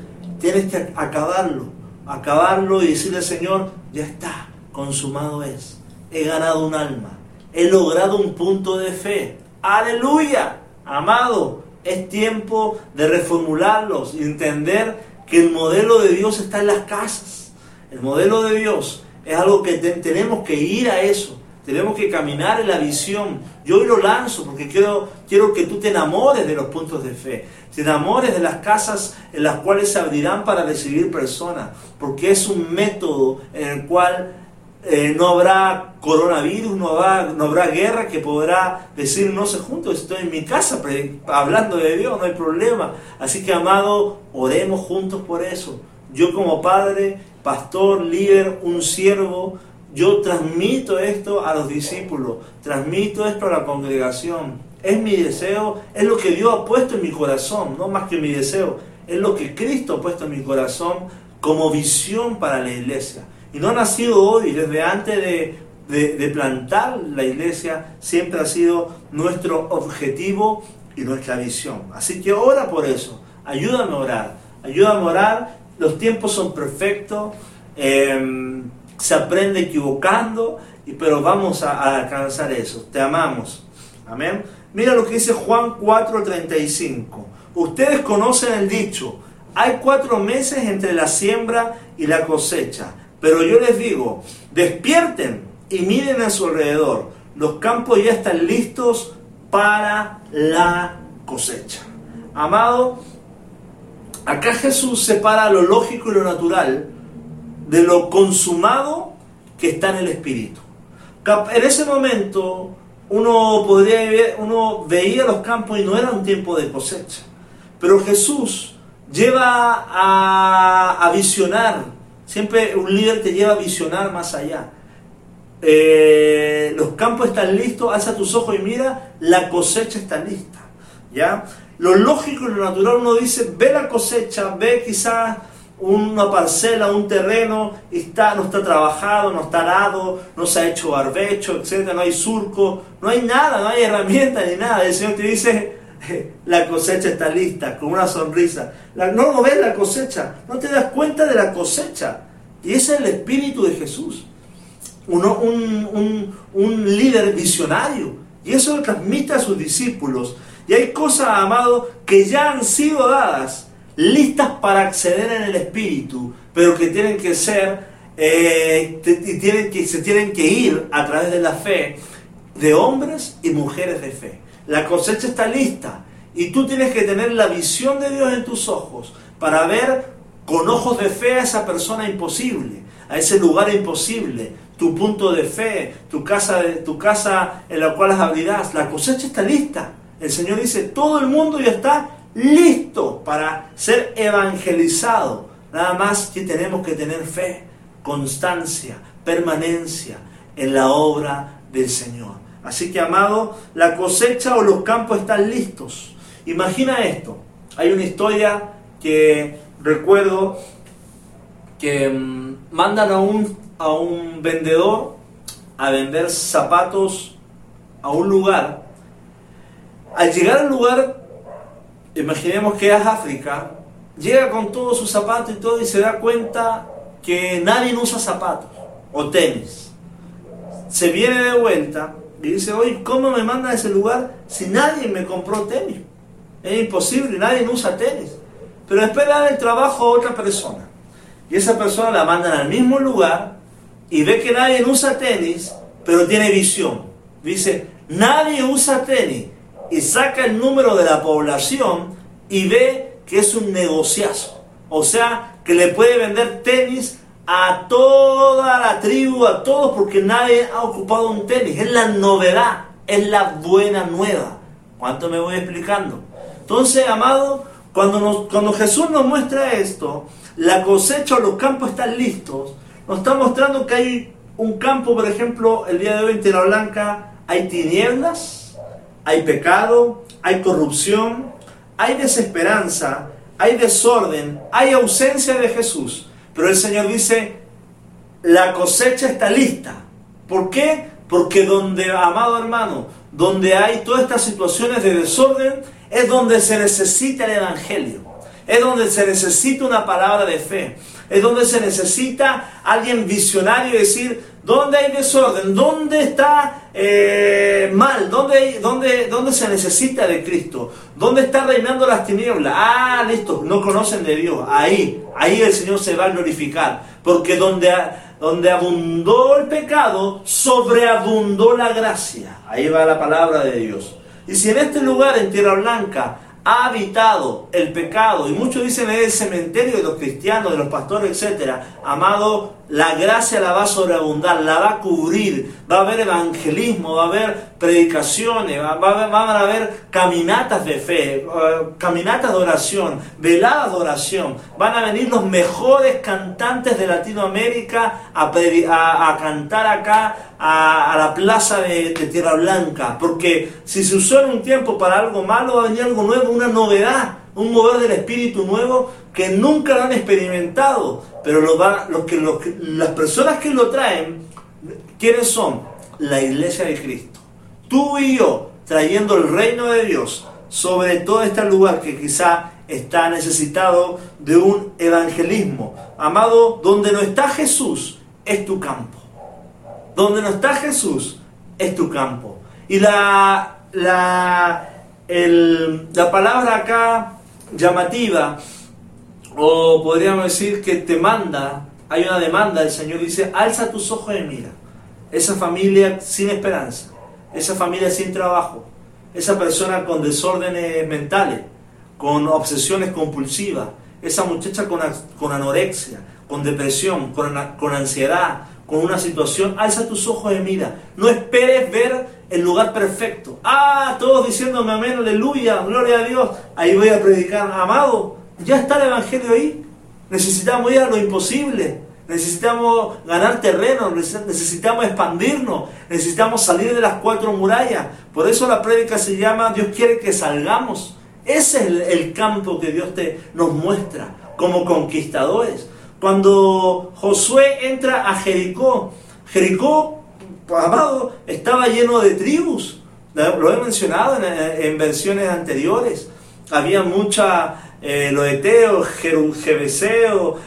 tienes que acabarlo, acabarlo y decirle, Señor, ya está, consumado es. He ganado un alma, he logrado un punto de fe. Aleluya, amado, es tiempo de reformularlos entender que el modelo de Dios está en las casas. El modelo de Dios es algo que tenemos que ir a eso. Tenemos que caminar en la visión. Yo hoy lo lanzo porque quiero, quiero que tú te enamores de los puntos de fe. Te enamores de las casas en las cuales se abrirán para recibir personas. Porque es un método en el cual eh, no habrá coronavirus, no habrá, guerra que podrá decir no se juntos, estoy en mi casa hablando de Dios, no hay problema. Así que amado, oremos juntos por eso. Yo como padre, pastor, líder, un siervo, yo transmito esto a los discípulos, transmito esto a la congregación. Es mi deseo, es lo que Dios ha puesto en mi corazón, no más que mi deseo, es lo que Cristo ha puesto en mi corazón como visión para la iglesia. Y no ha nacido hoy, desde antes de, plantar la iglesia, siempre ha sido nuestro objetivo y nuestra visión. Así que ora por eso, ayúdame a orar, ayúdame a orar, los tiempos son perfectos, em, se aprende equivocando, pero vamos a, a alcanzar eso, te amamos. Amén. Mira lo que dice Juan 4:35. Ustedes conocen el dicho, hay cuatro meses entre la siembra y la cosecha. Pero yo les digo, despierten y miren a su alrededor. Los campos ya están listos para la cosecha. Amado, acá Jesús separa lo lógico y lo natural de lo consumado que está en el espíritu. En ese momento uno podría uno veía los campos y no era un tiempo de cosecha. Pero Jesús lleva a, a visionar Siempre un líder te lleva a visionar más allá. Eh, los campos están listos, alza tus ojos y mira, la cosecha está lista. ¿ya? Lo lógico y lo natural uno dice, ve la cosecha, ve quizás una parcela, un terreno, está, no está trabajado, no está arado, no se ha hecho barbecho, etc. No hay surco, no hay nada, no hay herramienta ni nada. El Señor te dice, la cosecha está lista, con una sonrisa. no lo ves la cosecha, no te das cuenta de la cosecha. Y ese es el espíritu de Jesús. Uno, un, un, líder visionario. Y eso lo transmite a sus discípulos. Y hay cosas, amados, que ya han sido dadas, listas para acceder en el espíritu, pero que tienen que ser, eh, y tienen que, se tienen que ir a través de la fe de hombres y mujeres de fe. La cosecha está lista y tú tienes que tener la visión de Dios en tus ojos para ver con ojos de fe a esa persona imposible, a ese lugar imposible, tu punto de fe, tu casa, tu casa en la cual abrirás. La cosecha está lista. El Señor dice, todo el mundo ya está listo para ser evangelizado. Nada más que tenemos que tener fe, constancia, permanencia en la obra del Señor. Así que, amado, la cosecha o los campos están listos. Imagina esto. Hay una historia que recuerdo que mm, mandan a un, a un vendedor a vender zapatos a un lugar. Al llegar al lugar, imaginemos que es África, llega con todos sus zapatos y todo y se da cuenta que nadie usa zapatos o tenis. Se viene de vuelta dice, oye, ¿cómo me manda a ese lugar si nadie me compró tenis? Es imposible, nadie usa tenis. Pero después le el trabajo a otra persona. Y esa persona la mandan al mismo lugar y ve que nadie usa tenis, pero tiene visión. Dice, nadie usa tenis. Y saca el número de la población y ve que es un negociazo. O sea, que le puede vender tenis a toda la tribu, a todos, porque nadie ha ocupado un tenis. Es la novedad, es la buena nueva. ¿Cuánto me voy explicando? Entonces, amado, cuando, cuando Jesús nos muestra esto, la cosecha o los campos están listos, nos está mostrando que hay un campo, por ejemplo, el día de hoy en Tierra Blanca, hay tinieblas, hay pecado, hay corrupción, hay desesperanza, hay desorden, hay ausencia de Jesús. Pero el Señor dice, la cosecha está lista ¿Por qué? Porque donde, amado hermano, donde hay todas estas situaciones de desorden, es donde se necesita el Evangelio. Es donde se necesita una palabra de fe. Es donde se necesita alguien visionario y decir, ¿dónde hay desorden? ¿Dónde está eh, mal? ¿Dónde, dónde, ¿Dónde se necesita de Cristo? ¿Dónde está reinando las tinieblas? Ah, listo, no conocen de Dios. Ahí, ahí el Señor se va a glorificar. Porque donde, donde abundó el pecado, sobreabundó la gracia. Ahí va la palabra de Dios. Y si en este lugar, en Tierra Blanca, ha habitado el pecado, y muchos dicen es el cementerio de los cristianos, de los pastores, etc. Amado, la gracia la va a sobreabundar, la va a cubrir, va a haber evangelismo, va a haber predicaciones, va, a haber caminatas de fe, eh, caminatas de oración, veladas de oración. Van a venir los mejores cantantes de Latinoamérica a, cantar acá a, la plaza de, Tierra Blanca. Porque si se usó en un tiempo para algo malo, va a venir algo nuevo, una novedad un mover del Espíritu nuevo que nunca lo han experimentado, pero lo que, las personas que lo traen, ¿quiénes son? La iglesia de Cristo. Tú y yo, trayendo el reino de Dios sobre todo este lugar que quizá está necesitado de un evangelismo. Amado, donde no está Jesús, es tu campo. Donde no está Jesús, es tu campo. Y la, la, la palabra acá llamativa, o podríamos decir que te manda, hay una demanda, el Señor dice, alza tus ojos y mira. Esa familia sin esperanza, esa familia sin trabajo, esa persona con desórdenes mentales, con obsesiones compulsivas, esa muchacha con, con anorexia, con depresión, con, con ansiedad, con una situación, alza tus ojos y mira. No esperes ver el lugar perfecto. Ah, todos diciéndome amén, aleluya, gloria a Dios. Ahí voy a predicar, amado. Ya está el Evangelio ahí. Necesitamos ir a lo imposible. Necesitamos ganar terreno, necesitamos expandirnos, necesitamos salir de las cuatro murallas. Por eso la prédica se llama Dios quiere que salgamos. Ese es el, campo que Dios te, nos muestra como conquistadores. Cuando Josué entra a Jericó, Jericó, amado, estaba lleno de tribus. Lo he mencionado en, versiones anteriores. Había mucha, eh, los eteos, Jebeseo,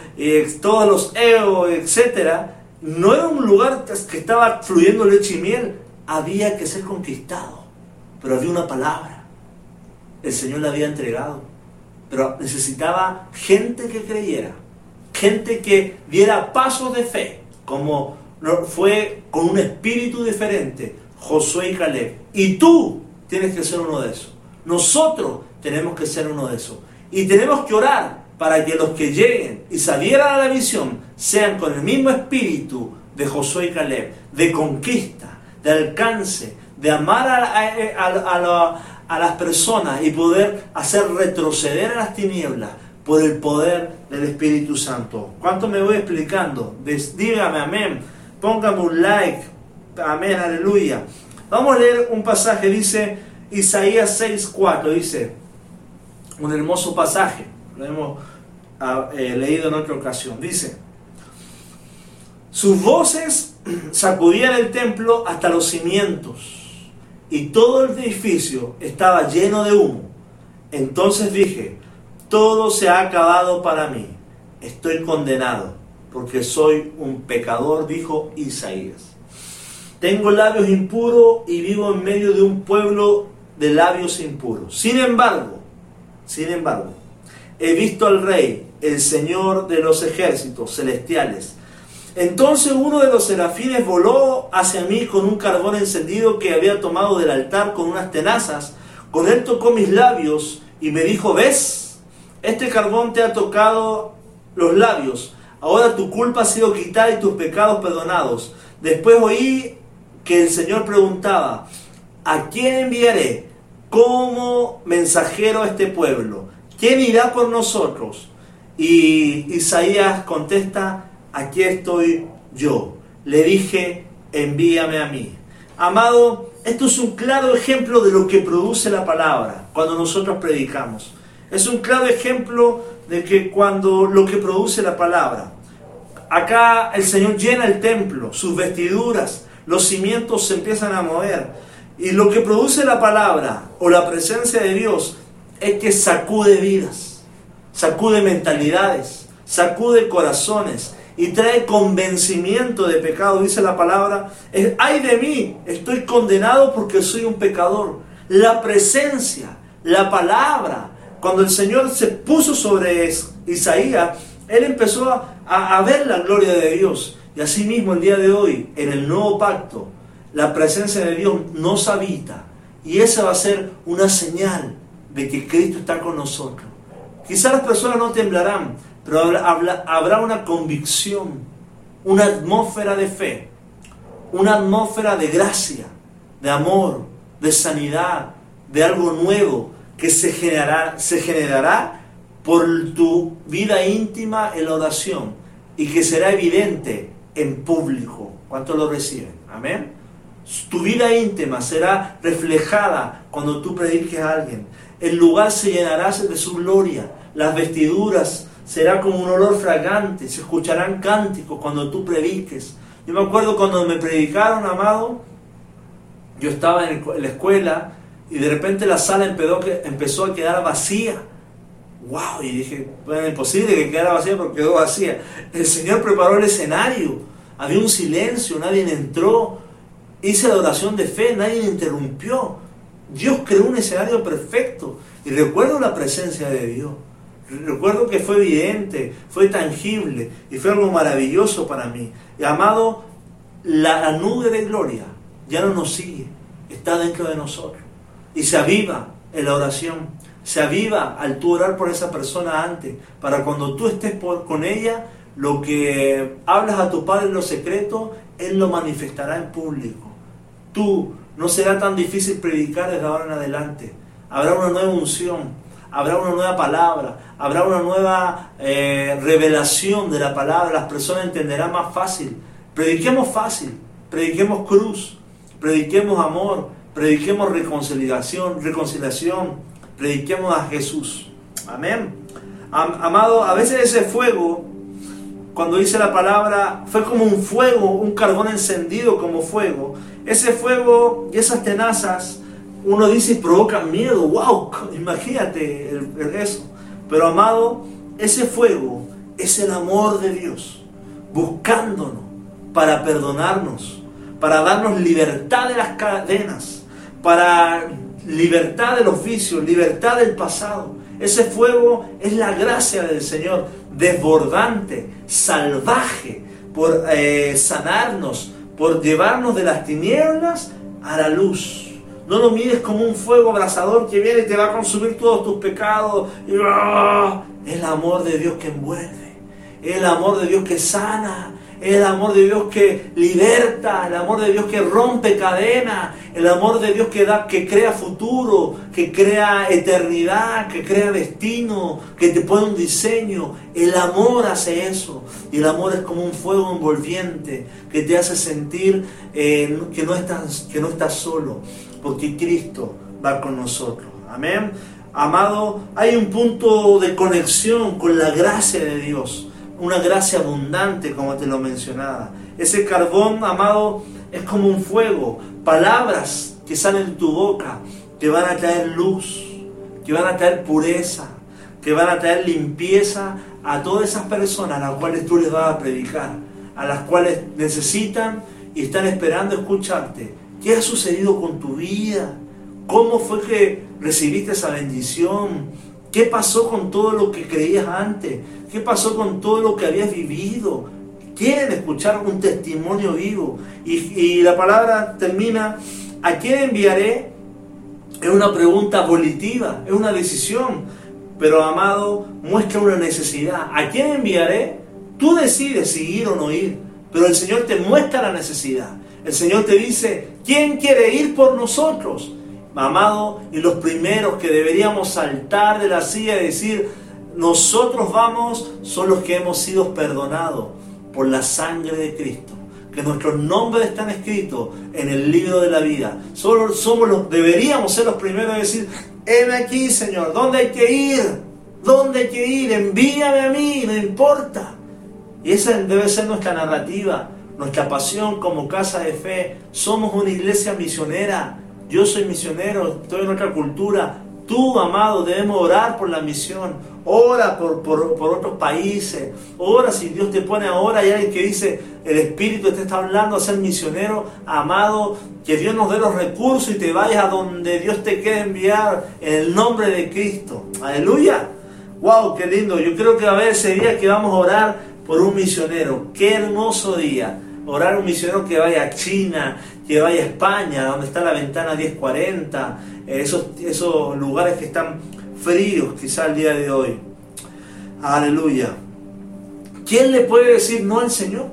todos los eos, etc. No era un lugar que estaba fluyendo leche y miel. Había que ser conquistado. Pero había una palabra. El Señor la había entregado. Pero necesitaba gente que creyera gente que diera pasos de fe, como fue con un espíritu diferente Josué y Caleb. Y tú tienes que ser uno de esos. Nosotros tenemos que ser uno de esos. Y tenemos que orar para que los que lleguen y salieran a la visión sean con el mismo espíritu de Josué y Caleb, de conquista, de alcance, de amar a, las personas y poder hacer retroceder a las tinieblas por el poder del Espíritu Santo. ¿Cuánto me voy explicando? Dígame amén. Póngame un like. Amén, aleluya. Vamos a leer un pasaje, dice Isaías 6.4, dice, un hermoso pasaje, lo hemos ah, eh, leído en otra ocasión, dice, sus voces sacudían el templo hasta los cimientos y todo el edificio estaba lleno de humo. Entonces dije, todo se ha acabado para mí. Estoy condenado porque soy un pecador, dijo Isaías. Tengo labios impuros y vivo en medio de un pueblo de labios impuros. Sin embargo, sin embargo, he visto al rey, el Señor de los ejércitos celestiales. Entonces uno de los serafines voló hacia mí con un carbón encendido que había tomado del altar con unas tenazas. Con él tocó mis labios y me dijo, ¿ves? Este carbón te ha tocado los labios. Ahora tu culpa ha sido quitada y tus pecados perdonados. Después oí que el Señor preguntaba, ¿a quién enviaré como mensajero a este pueblo? ¿Quién irá por nosotros? Y Isaías contesta, aquí estoy yo. Le dije, envíame a mí. Amado, esto es un claro ejemplo de lo que produce la palabra cuando nosotros predicamos. Es un claro ejemplo de que cuando lo que produce la palabra, acá el Señor llena el templo, sus vestiduras, los cimientos se empiezan a mover. Y lo que produce la palabra o la presencia de Dios es que sacude vidas, sacude mentalidades, sacude corazones y trae convencimiento de pecado. Dice la palabra, ay de mí, estoy condenado porque soy un pecador. La presencia, la palabra, cuando el Señor se puso sobre Isaías, él empezó a, ver la gloria de Dios. Y así mismo el día de hoy, en el nuevo pacto, la presencia de Dios nos habita. Y esa va a ser una señal de que Cristo está con nosotros. Quizás las personas no temblarán, pero habrá una convicción, una atmósfera de fe, una atmósfera de gracia, de amor, de sanidad, de algo nuevo que se generará, se generará por tu vida íntima en la oración y que será evidente en público. ¿Cuánto lo reciben? Amén. Tu vida íntima será reflejada cuando tú prediques a alguien. El lugar se llenará de su gloria. Las vestiduras será como un olor fragante. Se escucharán cánticos cuando tú prediques. Yo me acuerdo cuando me predicaron, amado, yo estaba en la escuela y de repente la sala empezó a quedar vacía. ¡Wow! Y dije, bueno, imposible que quedara vacía porque quedó vacía. El Señor preparó el escenario. Había un silencio, nadie entró. Hice la oración de fe, nadie interrumpió. Dios creó un escenario perfecto. Y recuerdo la presencia de Dios. Recuerdo que fue evidente, fue tangible y fue algo maravilloso para mí. Y amado, la nube de gloria ya no nos sigue, está dentro de nosotros y se aviva en la oración. Se aviva al tú orar por esa persona antes, para cuando tú estés con ella, lo que hablas a tu Padre en lo secreto, Él lo manifestará en público. Tú no será tan difícil predicar desde ahora en adelante. Habrá una nueva unción, habrá una nueva palabra, habrá una nueva eh, revelación de la palabra. Las personas entenderán más fácil. Prediquemos fácil, prediquemos cruz, prediquemos amor, prediquemos reconciliación, reconciliación, prediquemos a Jesús. Amén. amado, a veces ese fuego, cuando dice la palabra, fue como un fuego, un carbón encendido como fuego. Ese fuego y esas tenazas, uno dice, provocan miedo. ¡Wow! Imagínate eso. Pero amado, ese fuego es el amor de Dios, buscándonos para perdonarnos, para darnos libertad de las cadenas para libertad de los vicios, libertad del pasado. Ese fuego es la gracia del Señor, desbordante, salvaje, por eh, sanarnos, por llevarnos de las tinieblas a la luz. No lo mires como un fuego abrasador que viene y te va a consumir todos tus pecados. ¡ah! el amor de Dios que envuelve, el amor de Dios que sana, el amor de Dios que liberta, el amor de Dios que rompe cadenas, el amor de Dios que da, que crea futuro, que crea eternidad, que crea destino, que te pone un diseño. El amor hace eso. Y el amor es como un fuego envolviente que te hace sentir eh, que, no estás, que no estás solo, porque Cristo va con nosotros. Amén. Amado, hay un punto de conexión con la gracia de Dios una gracia abundante, como te lo mencionaba. Ese carbón, amado, es como un fuego. Palabras que salen de tu boca que van a traer luz, que van a traer pureza, que van a traer limpieza a todas esas personas a las cuales tú les vas a predicar, a las cuales necesitan y están esperando escucharte. ¿Qué ha sucedido con tu vida? ¿Cómo fue que recibiste esa bendición? ¿Qué pasó con todo lo que creías antes? ¿Qué pasó con todo lo que habías vivido? Quieren escuchar un testimonio vivo. Y, la palabra termina, ¿a quién enviaré? Es una pregunta volitiva, es una decisión. Pero amado, muestra una necesidad. ¿A quién enviaré? Tú decides si ir o no ir. Pero el Señor te muestra la necesidad. El Señor te dice, ¿quién quiere ir por nosotros? Amado, y los primeros que deberíamos saltar de la silla y decir, nosotros vamos, son los que hemos sido perdonados por la sangre de Cristo. Que nuestros nombres están escritos en el libro de la vida. Solo somos los, deberíamos ser los primeros a decir, heme aquí, Señor, ¿dónde hay que ir? ¿Dónde hay que ir? Envíame a mí, no importa. Y esa debe ser nuestra narrativa nuestra pasión como casa de fe. Somos una iglesia misionera. Yo soy misionero, estoy en otra cultura. Tú, amado, debemos orar por la misión. Ora por, por, por, otros países. Ora si Dios te pone ahora. Hay alguien que dice, el Espíritu te está hablando a ser misionero. Amado, que Dios nos dé los recursos y te vayas a donde Dios te quiere enviar en el nombre de Cristo. Aleluya. Wow, qué lindo. Yo creo que va a haber ese día que vamos a orar por un misionero. Qué hermoso día. Orar un misionero que vaya a China, que vaya a España, donde está la ventana 1040, esos, esos lugares que están fríos quizá el día de hoy. Aleluya. ¿Quién le puede decir no al Señor?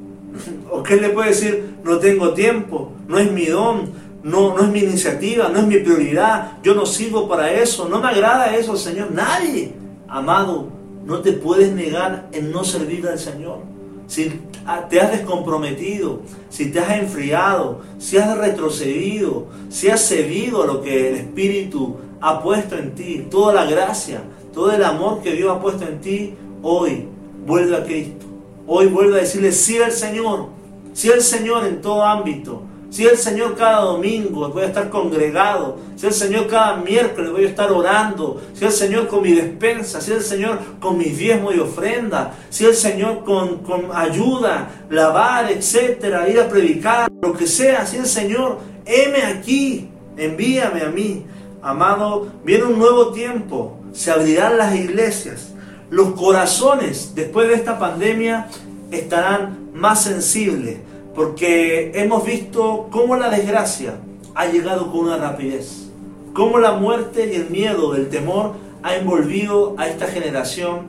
¿O quién le puede decir no tengo tiempo, no es mi don, no, no es mi iniciativa, no es mi prioridad, yo no sirvo para eso, no me agrada eso, Señor? Nadie, amado, no te puedes negar en no servir al Señor. Si te has descomprometido, si te has enfriado, si has retrocedido, si has cedido a lo que el Espíritu ha puesto en ti, toda la gracia, todo el amor que Dios ha puesto en ti, hoy vuelve a Cristo. Hoy vuelve a decirle sí al Señor, sí al Señor en todo ámbito. Si el Señor cada domingo voy a estar congregado, si el Señor cada miércoles voy a estar orando, si el Señor con mi despensa, si el Señor con mis diezmos y ofrenda, si el Señor con, con ayuda, lavar, etcétera, ir a predicar, lo que sea, si el Señor, heme aquí, envíame a mí. Amado, viene un nuevo tiempo, se abrirán las iglesias, los corazones después de esta pandemia estarán más sensibles porque hemos visto cómo la desgracia ha llegado con una rapidez, cómo la muerte y el miedo, el temor ha envolvido a esta generación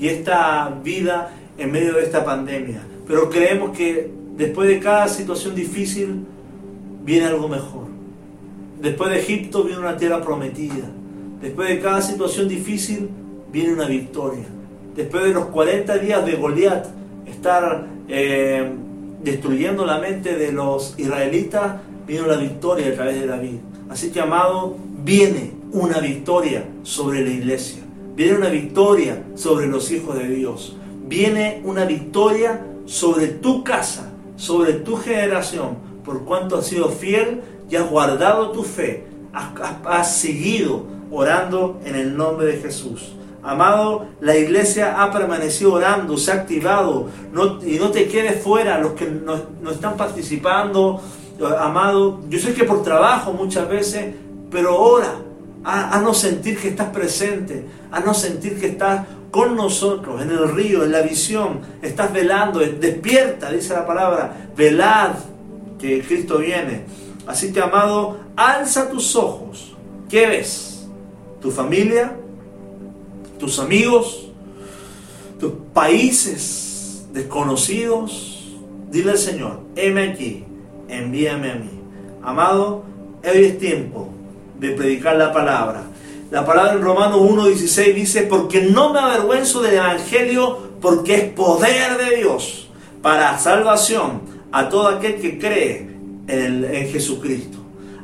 y esta vida en medio de esta pandemia. Pero creemos que después de cada situación difícil viene algo mejor. Después de Egipto viene una tierra prometida. Después de cada situación difícil viene una victoria. Después de los 40 días de Goliat estar eh, destruyendo la mente de los israelitas, vino la victoria a través de David. Así que, amado, viene una victoria sobre la iglesia. Viene una victoria sobre los hijos de Dios. Viene una victoria sobre tu casa, sobre tu generación, por cuanto has sido fiel y has guardado tu fe, has, has seguido orando en el nombre de Jesús. Amado, la iglesia ha permanecido orando, se ha activado. y no te quedes fuera, los que no, están participando. Amado, yo sé que por trabajo muchas veces, pero ora. A, no sentir que estás presente, a no sentir que estás con nosotros en el río, en la visión. Estás velando, despierta, dice la palabra, velad que Cristo viene. Así que, amado, alza tus ojos. ¿Qué ves? ¿Tu familia? Tus amigos, tus países desconocidos, dile al Señor, heme aquí, envíame a mí. Amado, hoy es tiempo de predicar la palabra. La palabra en Romanos 1.16 dice, porque no me avergüenzo del Evangelio, porque es poder de Dios para salvación a todo aquel que cree en, en Jesucristo.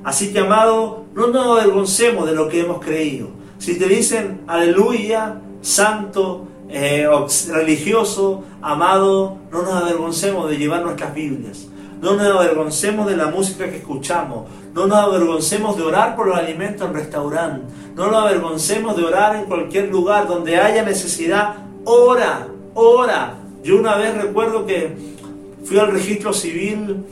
Así que, amado, no nos avergoncemos de lo que hemos creído si te dicen aleluya, santo, eh, religioso, amado, no nos avergoncemos de llevar nuestras Biblias. No nos avergoncemos de la música que escuchamos. No nos avergoncemos de orar por los alimentos en restaurante. No nos avergoncemos de orar en cualquier lugar donde haya necesidad. Ora, ora. Yo una vez recuerdo que fui al registro civil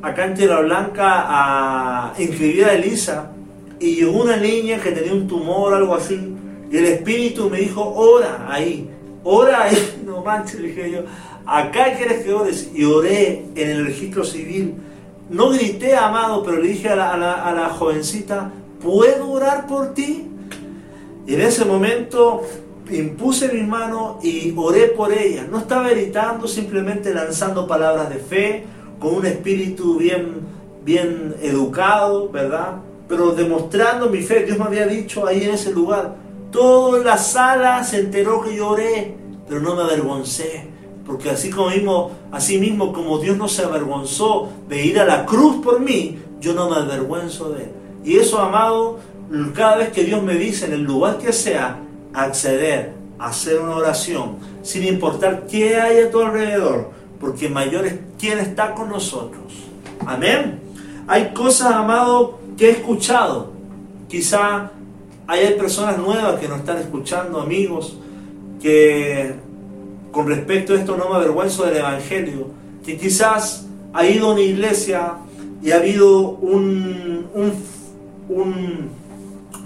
acá en Tierra Blanca a inscribir a Elisa y llegó una niña que tenía un tumor, algo así, y el Espíritu me dijo, ora ahí, ora ahí, no manches, dije yo, acá quieres que ores, y oré en el registro civil, no grité, amado, pero le dije a la, a la jovencita, ¿puedo orar por ti? Y en ese momento impuse mi mano y oré por ella. No estaba gritando, simplemente lanzando palabras de fe, con un espíritu bien, bien educado, ¿verdad? Pero demostrando mi fe. Dios me había dicho ahí en ese lugar. Toda la sala se enteró que lloré, pero no me avergoncé. Porque así mismo, así mismo como Dios no se avergonzó de ir a la cruz por mí, yo no me avergüenzo de él. Y eso, amado, cada vez que Dios me dice en el lugar que sea, acceder, hacer una oración, sin importar qué hay a tu alrededor, porque mayor es quien está con nosotros. Amén. Hay cosas, amado, que he escuchado. Quizá hay personas nuevas que nos están escuchando, amigos, que con respecto a esto no me avergüenzo del Evangelio, que quizás ha ido a una iglesia y ha habido un,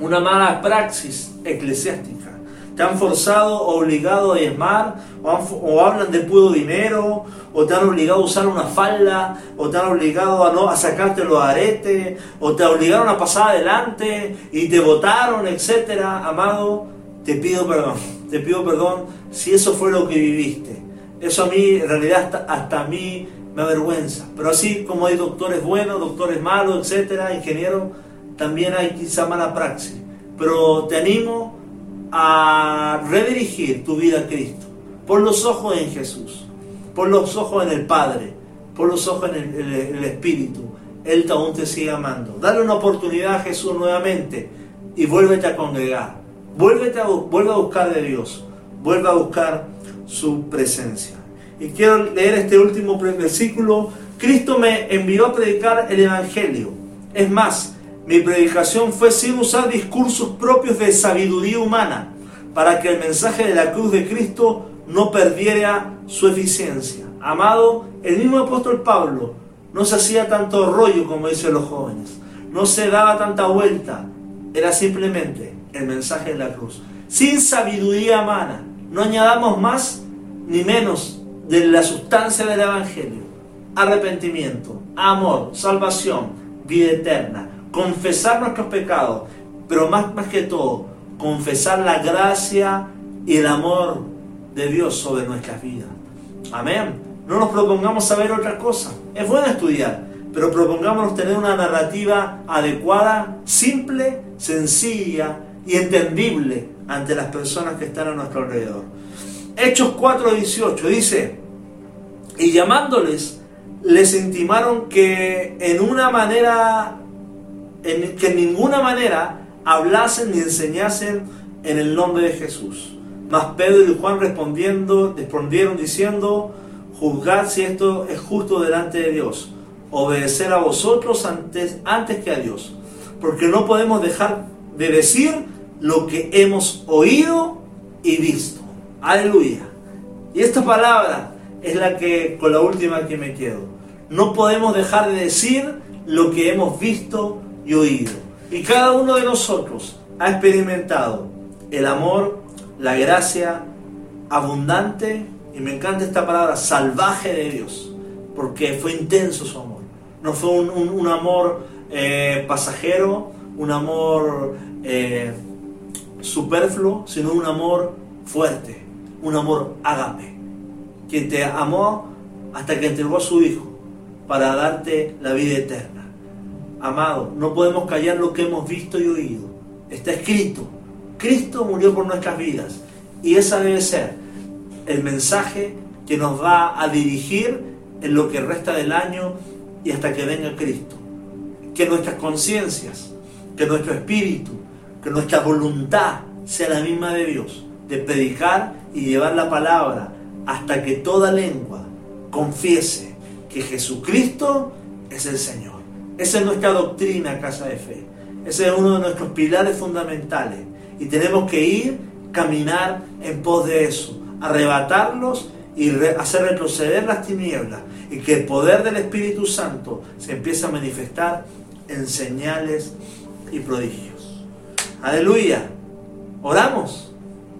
una mala praxis eclesiástica. Te han forzado o obligado a diezmar, o, hablan de puro dinero, o te han obligado a usar una falda, o te han obligado a, no, a sacarte los aretes, o te obligaron a pasar adelante y te votaron, etcétera. Amado, te pido perdón, te pido perdón si eso fue lo que viviste. Eso a mí, en realidad, hasta, hasta a mí me avergüenza. Pero así como hay doctores buenos, doctores malos, etcétera, ingenieros, también hay quizá mala praxis. Pero te animo a redirigir tu vida a Cristo. Pon los ojos en Jesús. Pon los ojos en el Padre. Pon los ojos en el, Espíritu. Él aún te sigue amando. Dale una oportunidad a Jesús nuevamente y vuélvete a congregar. Vuélvete a, vuelve a buscar de Dios. Vuelve a buscar su presencia. Y quiero leer este último versículo. Cristo me envió a predicar el Evangelio. Es más, mi predicación fue sin usar discursos propios de sabiduría humana, para que el mensaje de la cruz de Cristo no perdiera su eficiencia. Amado, el mismo apóstol Pablo no se hacía tanto rollo como dicen los jóvenes, no se daba tanta vuelta, era simplemente el mensaje de la cruz. Sin sabiduría humana, no añadamos más ni menos de la sustancia del Evangelio. Arrepentimiento, amor, salvación, vida eterna, confesar nuestros pecados, pero más, más que todo, confesar la gracia y el amor de Dios sobre nuestras vidas. Amén. No nos propongamos saber otra cosa. Es bueno estudiar, pero propongámonos tener una narrativa adecuada, simple, sencilla y entendible ante las personas que están a nuestro alrededor. Hechos 4:18 dice, y llamándoles, les intimaron que en una manera, en, que en ninguna manera hablasen ni enseñasen en el nombre de Jesús. Mas Pedro y Juan respondiendo, respondieron diciendo, juzgad si esto es justo delante de Dios, obedecer a vosotros antes, antes que a Dios, porque no podemos dejar de decir lo que hemos oído y visto. Aleluya. Y esta palabra es la que con la última que me quedo. No podemos dejar de decir lo que hemos visto y oído. Y cada uno de nosotros ha experimentado el amor, la gracia abundante, y me encanta esta palabra, salvaje de Dios, porque fue intenso su amor. No fue un, amor eh, pasajero, un amor eh, superfluo, sino un amor fuerte, un amor ágape quien te amó hasta que entregó a su Hijo para darte la vida eterna. Amado, no podemos callar lo que hemos visto y oído. Está escrito. Cristo murió por nuestras vidas. Y esa debe ser el mensaje que nos va a dirigir en lo que resta del año y hasta que venga Cristo. Que nuestras conciencias, que nuestro espíritu, que nuestra voluntad sea la misma de Dios, de predicar y llevar la palabra hasta que toda lengua confiese que Jesucristo es el Señor. Esa es nuestra doctrina, Casa de Fe. Ese es uno de nuestros pilares fundamentales. Y tenemos que ir, caminar en pos de eso, arrebatarlos y hacer retroceder las tinieblas. Y que el poder del Espíritu Santo se empiece a manifestar en señales y prodigios. Aleluya. Oramos,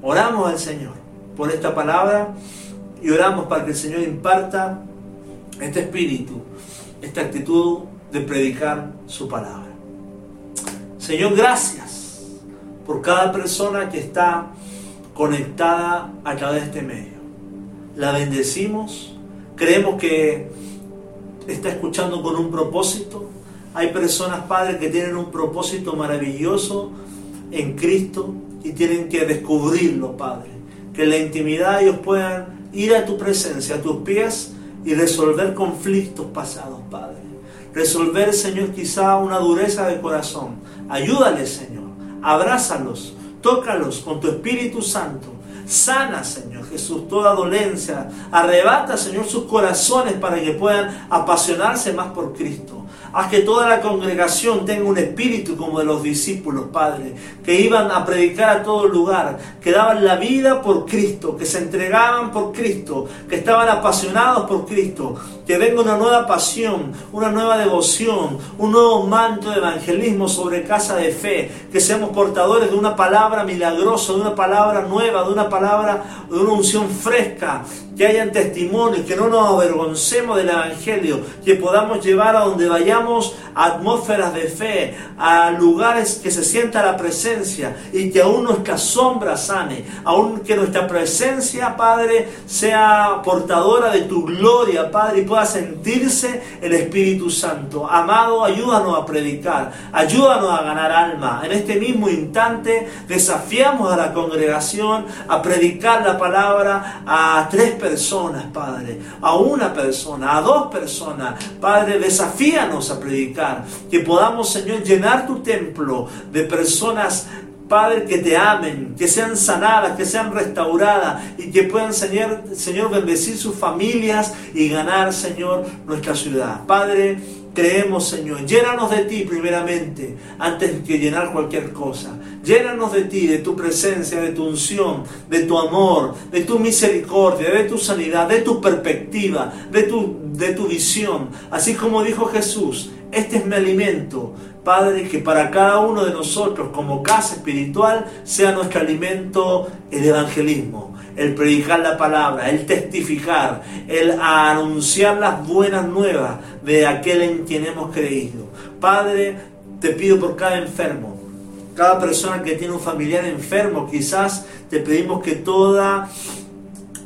oramos al Señor por esta palabra y oramos para que el Señor imparta este espíritu, esta actitud de predicar su palabra. Señor, gracias por cada persona que está conectada a través de este medio. La bendecimos, creemos que está escuchando con un propósito. Hay personas, Padre, que tienen un propósito maravilloso en Cristo y tienen que descubrirlo, Padre. Que en la intimidad ellos puedan ir a tu presencia, a tus pies y resolver conflictos pasados, Padre. Resolver, Señor, quizá una dureza de corazón. Ayúdales, Señor. Abrázalos, tócalos con tu Espíritu Santo Sana, Señor Jesús, toda dolencia. Arrebata, Señor, sus corazones para que puedan apasionarse más por Cristo. Haz que toda la congregación tenga un espíritu como de los discípulos, Padre, que iban a predicar a todo lugar, que daban la vida por Cristo, que se entregaban por Cristo, que estaban apasionados por Cristo. Que venga una nueva pasión, una nueva devoción, un nuevo manto de evangelismo sobre casa de fe, que seamos portadores de una palabra milagrosa, de una palabra nueva, de una palabra, de una unción fresca, que hayan testimonios, que no nos avergoncemos del Evangelio, que podamos llevar a donde vayamos atmósferas de fe, a lugares que se sienta la presencia y que aún nuestra sombra sane, aún que nuestra presencia, Padre, sea portadora de tu gloria, Padre, y pueda sentirse el Espíritu Santo. Amado, ayúdanos a predicar, ayúdanos a ganar alma. En este mismo instante desafiamos a la congregación a predicar la palabra a tres personas, Padre, a una persona, a dos personas. Padre, desafíanos a predicar, que podamos, Señor, llenar tu templo de personas Padre, que te amen, que sean sanadas, que sean restauradas y que puedan, Señor, Señor, bendecir sus familias y ganar, Señor, nuestra ciudad. Padre, creemos, Señor, llénanos de ti primeramente, antes que llenar cualquier cosa. Llénanos de ti, de tu presencia, de tu unción, de tu amor, de tu misericordia, de tu sanidad, de tu perspectiva, de tu, de tu visión. Así como dijo Jesús, este es mi alimento. Padre, que para cada uno de nosotros como casa espiritual sea nuestro alimento el evangelismo, el predicar la palabra, el testificar, el anunciar las buenas nuevas de aquel en quien hemos creído. Padre, te pido por cada enfermo, cada persona que tiene un familiar enfermo, quizás te pedimos que toda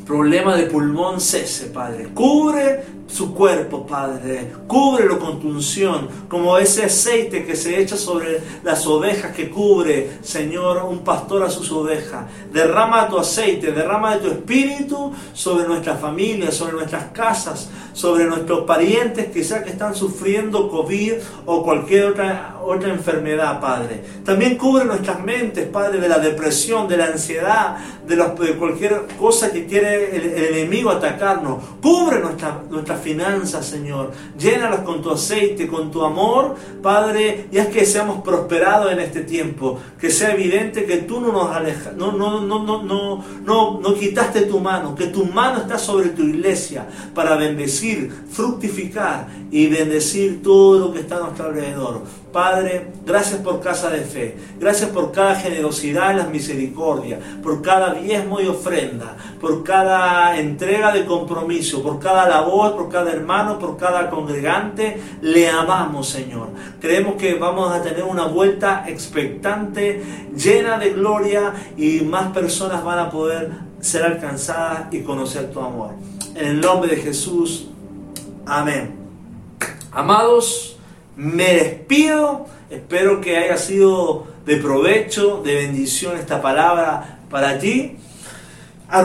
problema de pulmón cese, Padre. Cubre su cuerpo, Padre. Cúbrelo con tu unción, como ese aceite que se echa sobre las ovejas que cubre, Señor, un pastor a sus ovejas. Derrama tu aceite, derrama de tu espíritu sobre nuestra familia, sobre nuestras casas, sobre nuestros parientes quizás que están sufriendo COVID o cualquier otra, otra enfermedad, Padre. También cubre nuestras mentes, Padre, de la depresión, de la ansiedad, de, cualquier cosa que quiere el, enemigo atacarnos. Cubre nuestra, nuestra finanzas, Señor. Llénalas con tu aceite, con tu amor, Padre, y haz que seamos prosperados en este tiempo. Que sea evidente que tú no nos alejas, no, no, no, no, no, no, no quitaste tu mano, que tu mano está sobre tu iglesia para bendecir, fructificar y bendecir todo lo que está a nuestro alrededor. Padre, gracias por casa de fe, gracias por cada generosidad y las misericordias, por cada diezmo y ofrenda, por cada entrega de compromiso, por cada labor, por cada hermano, por cada congregante. Le amamos, Señor. Creemos que vamos a tener una vuelta expectante, llena de gloria y más personas van a poder ser alcanzadas y conocer tu amor. En el nombre de Jesús. Amén. Amados, me despido. Espero que haya sido de provecho, de bendición esta palabra para ti.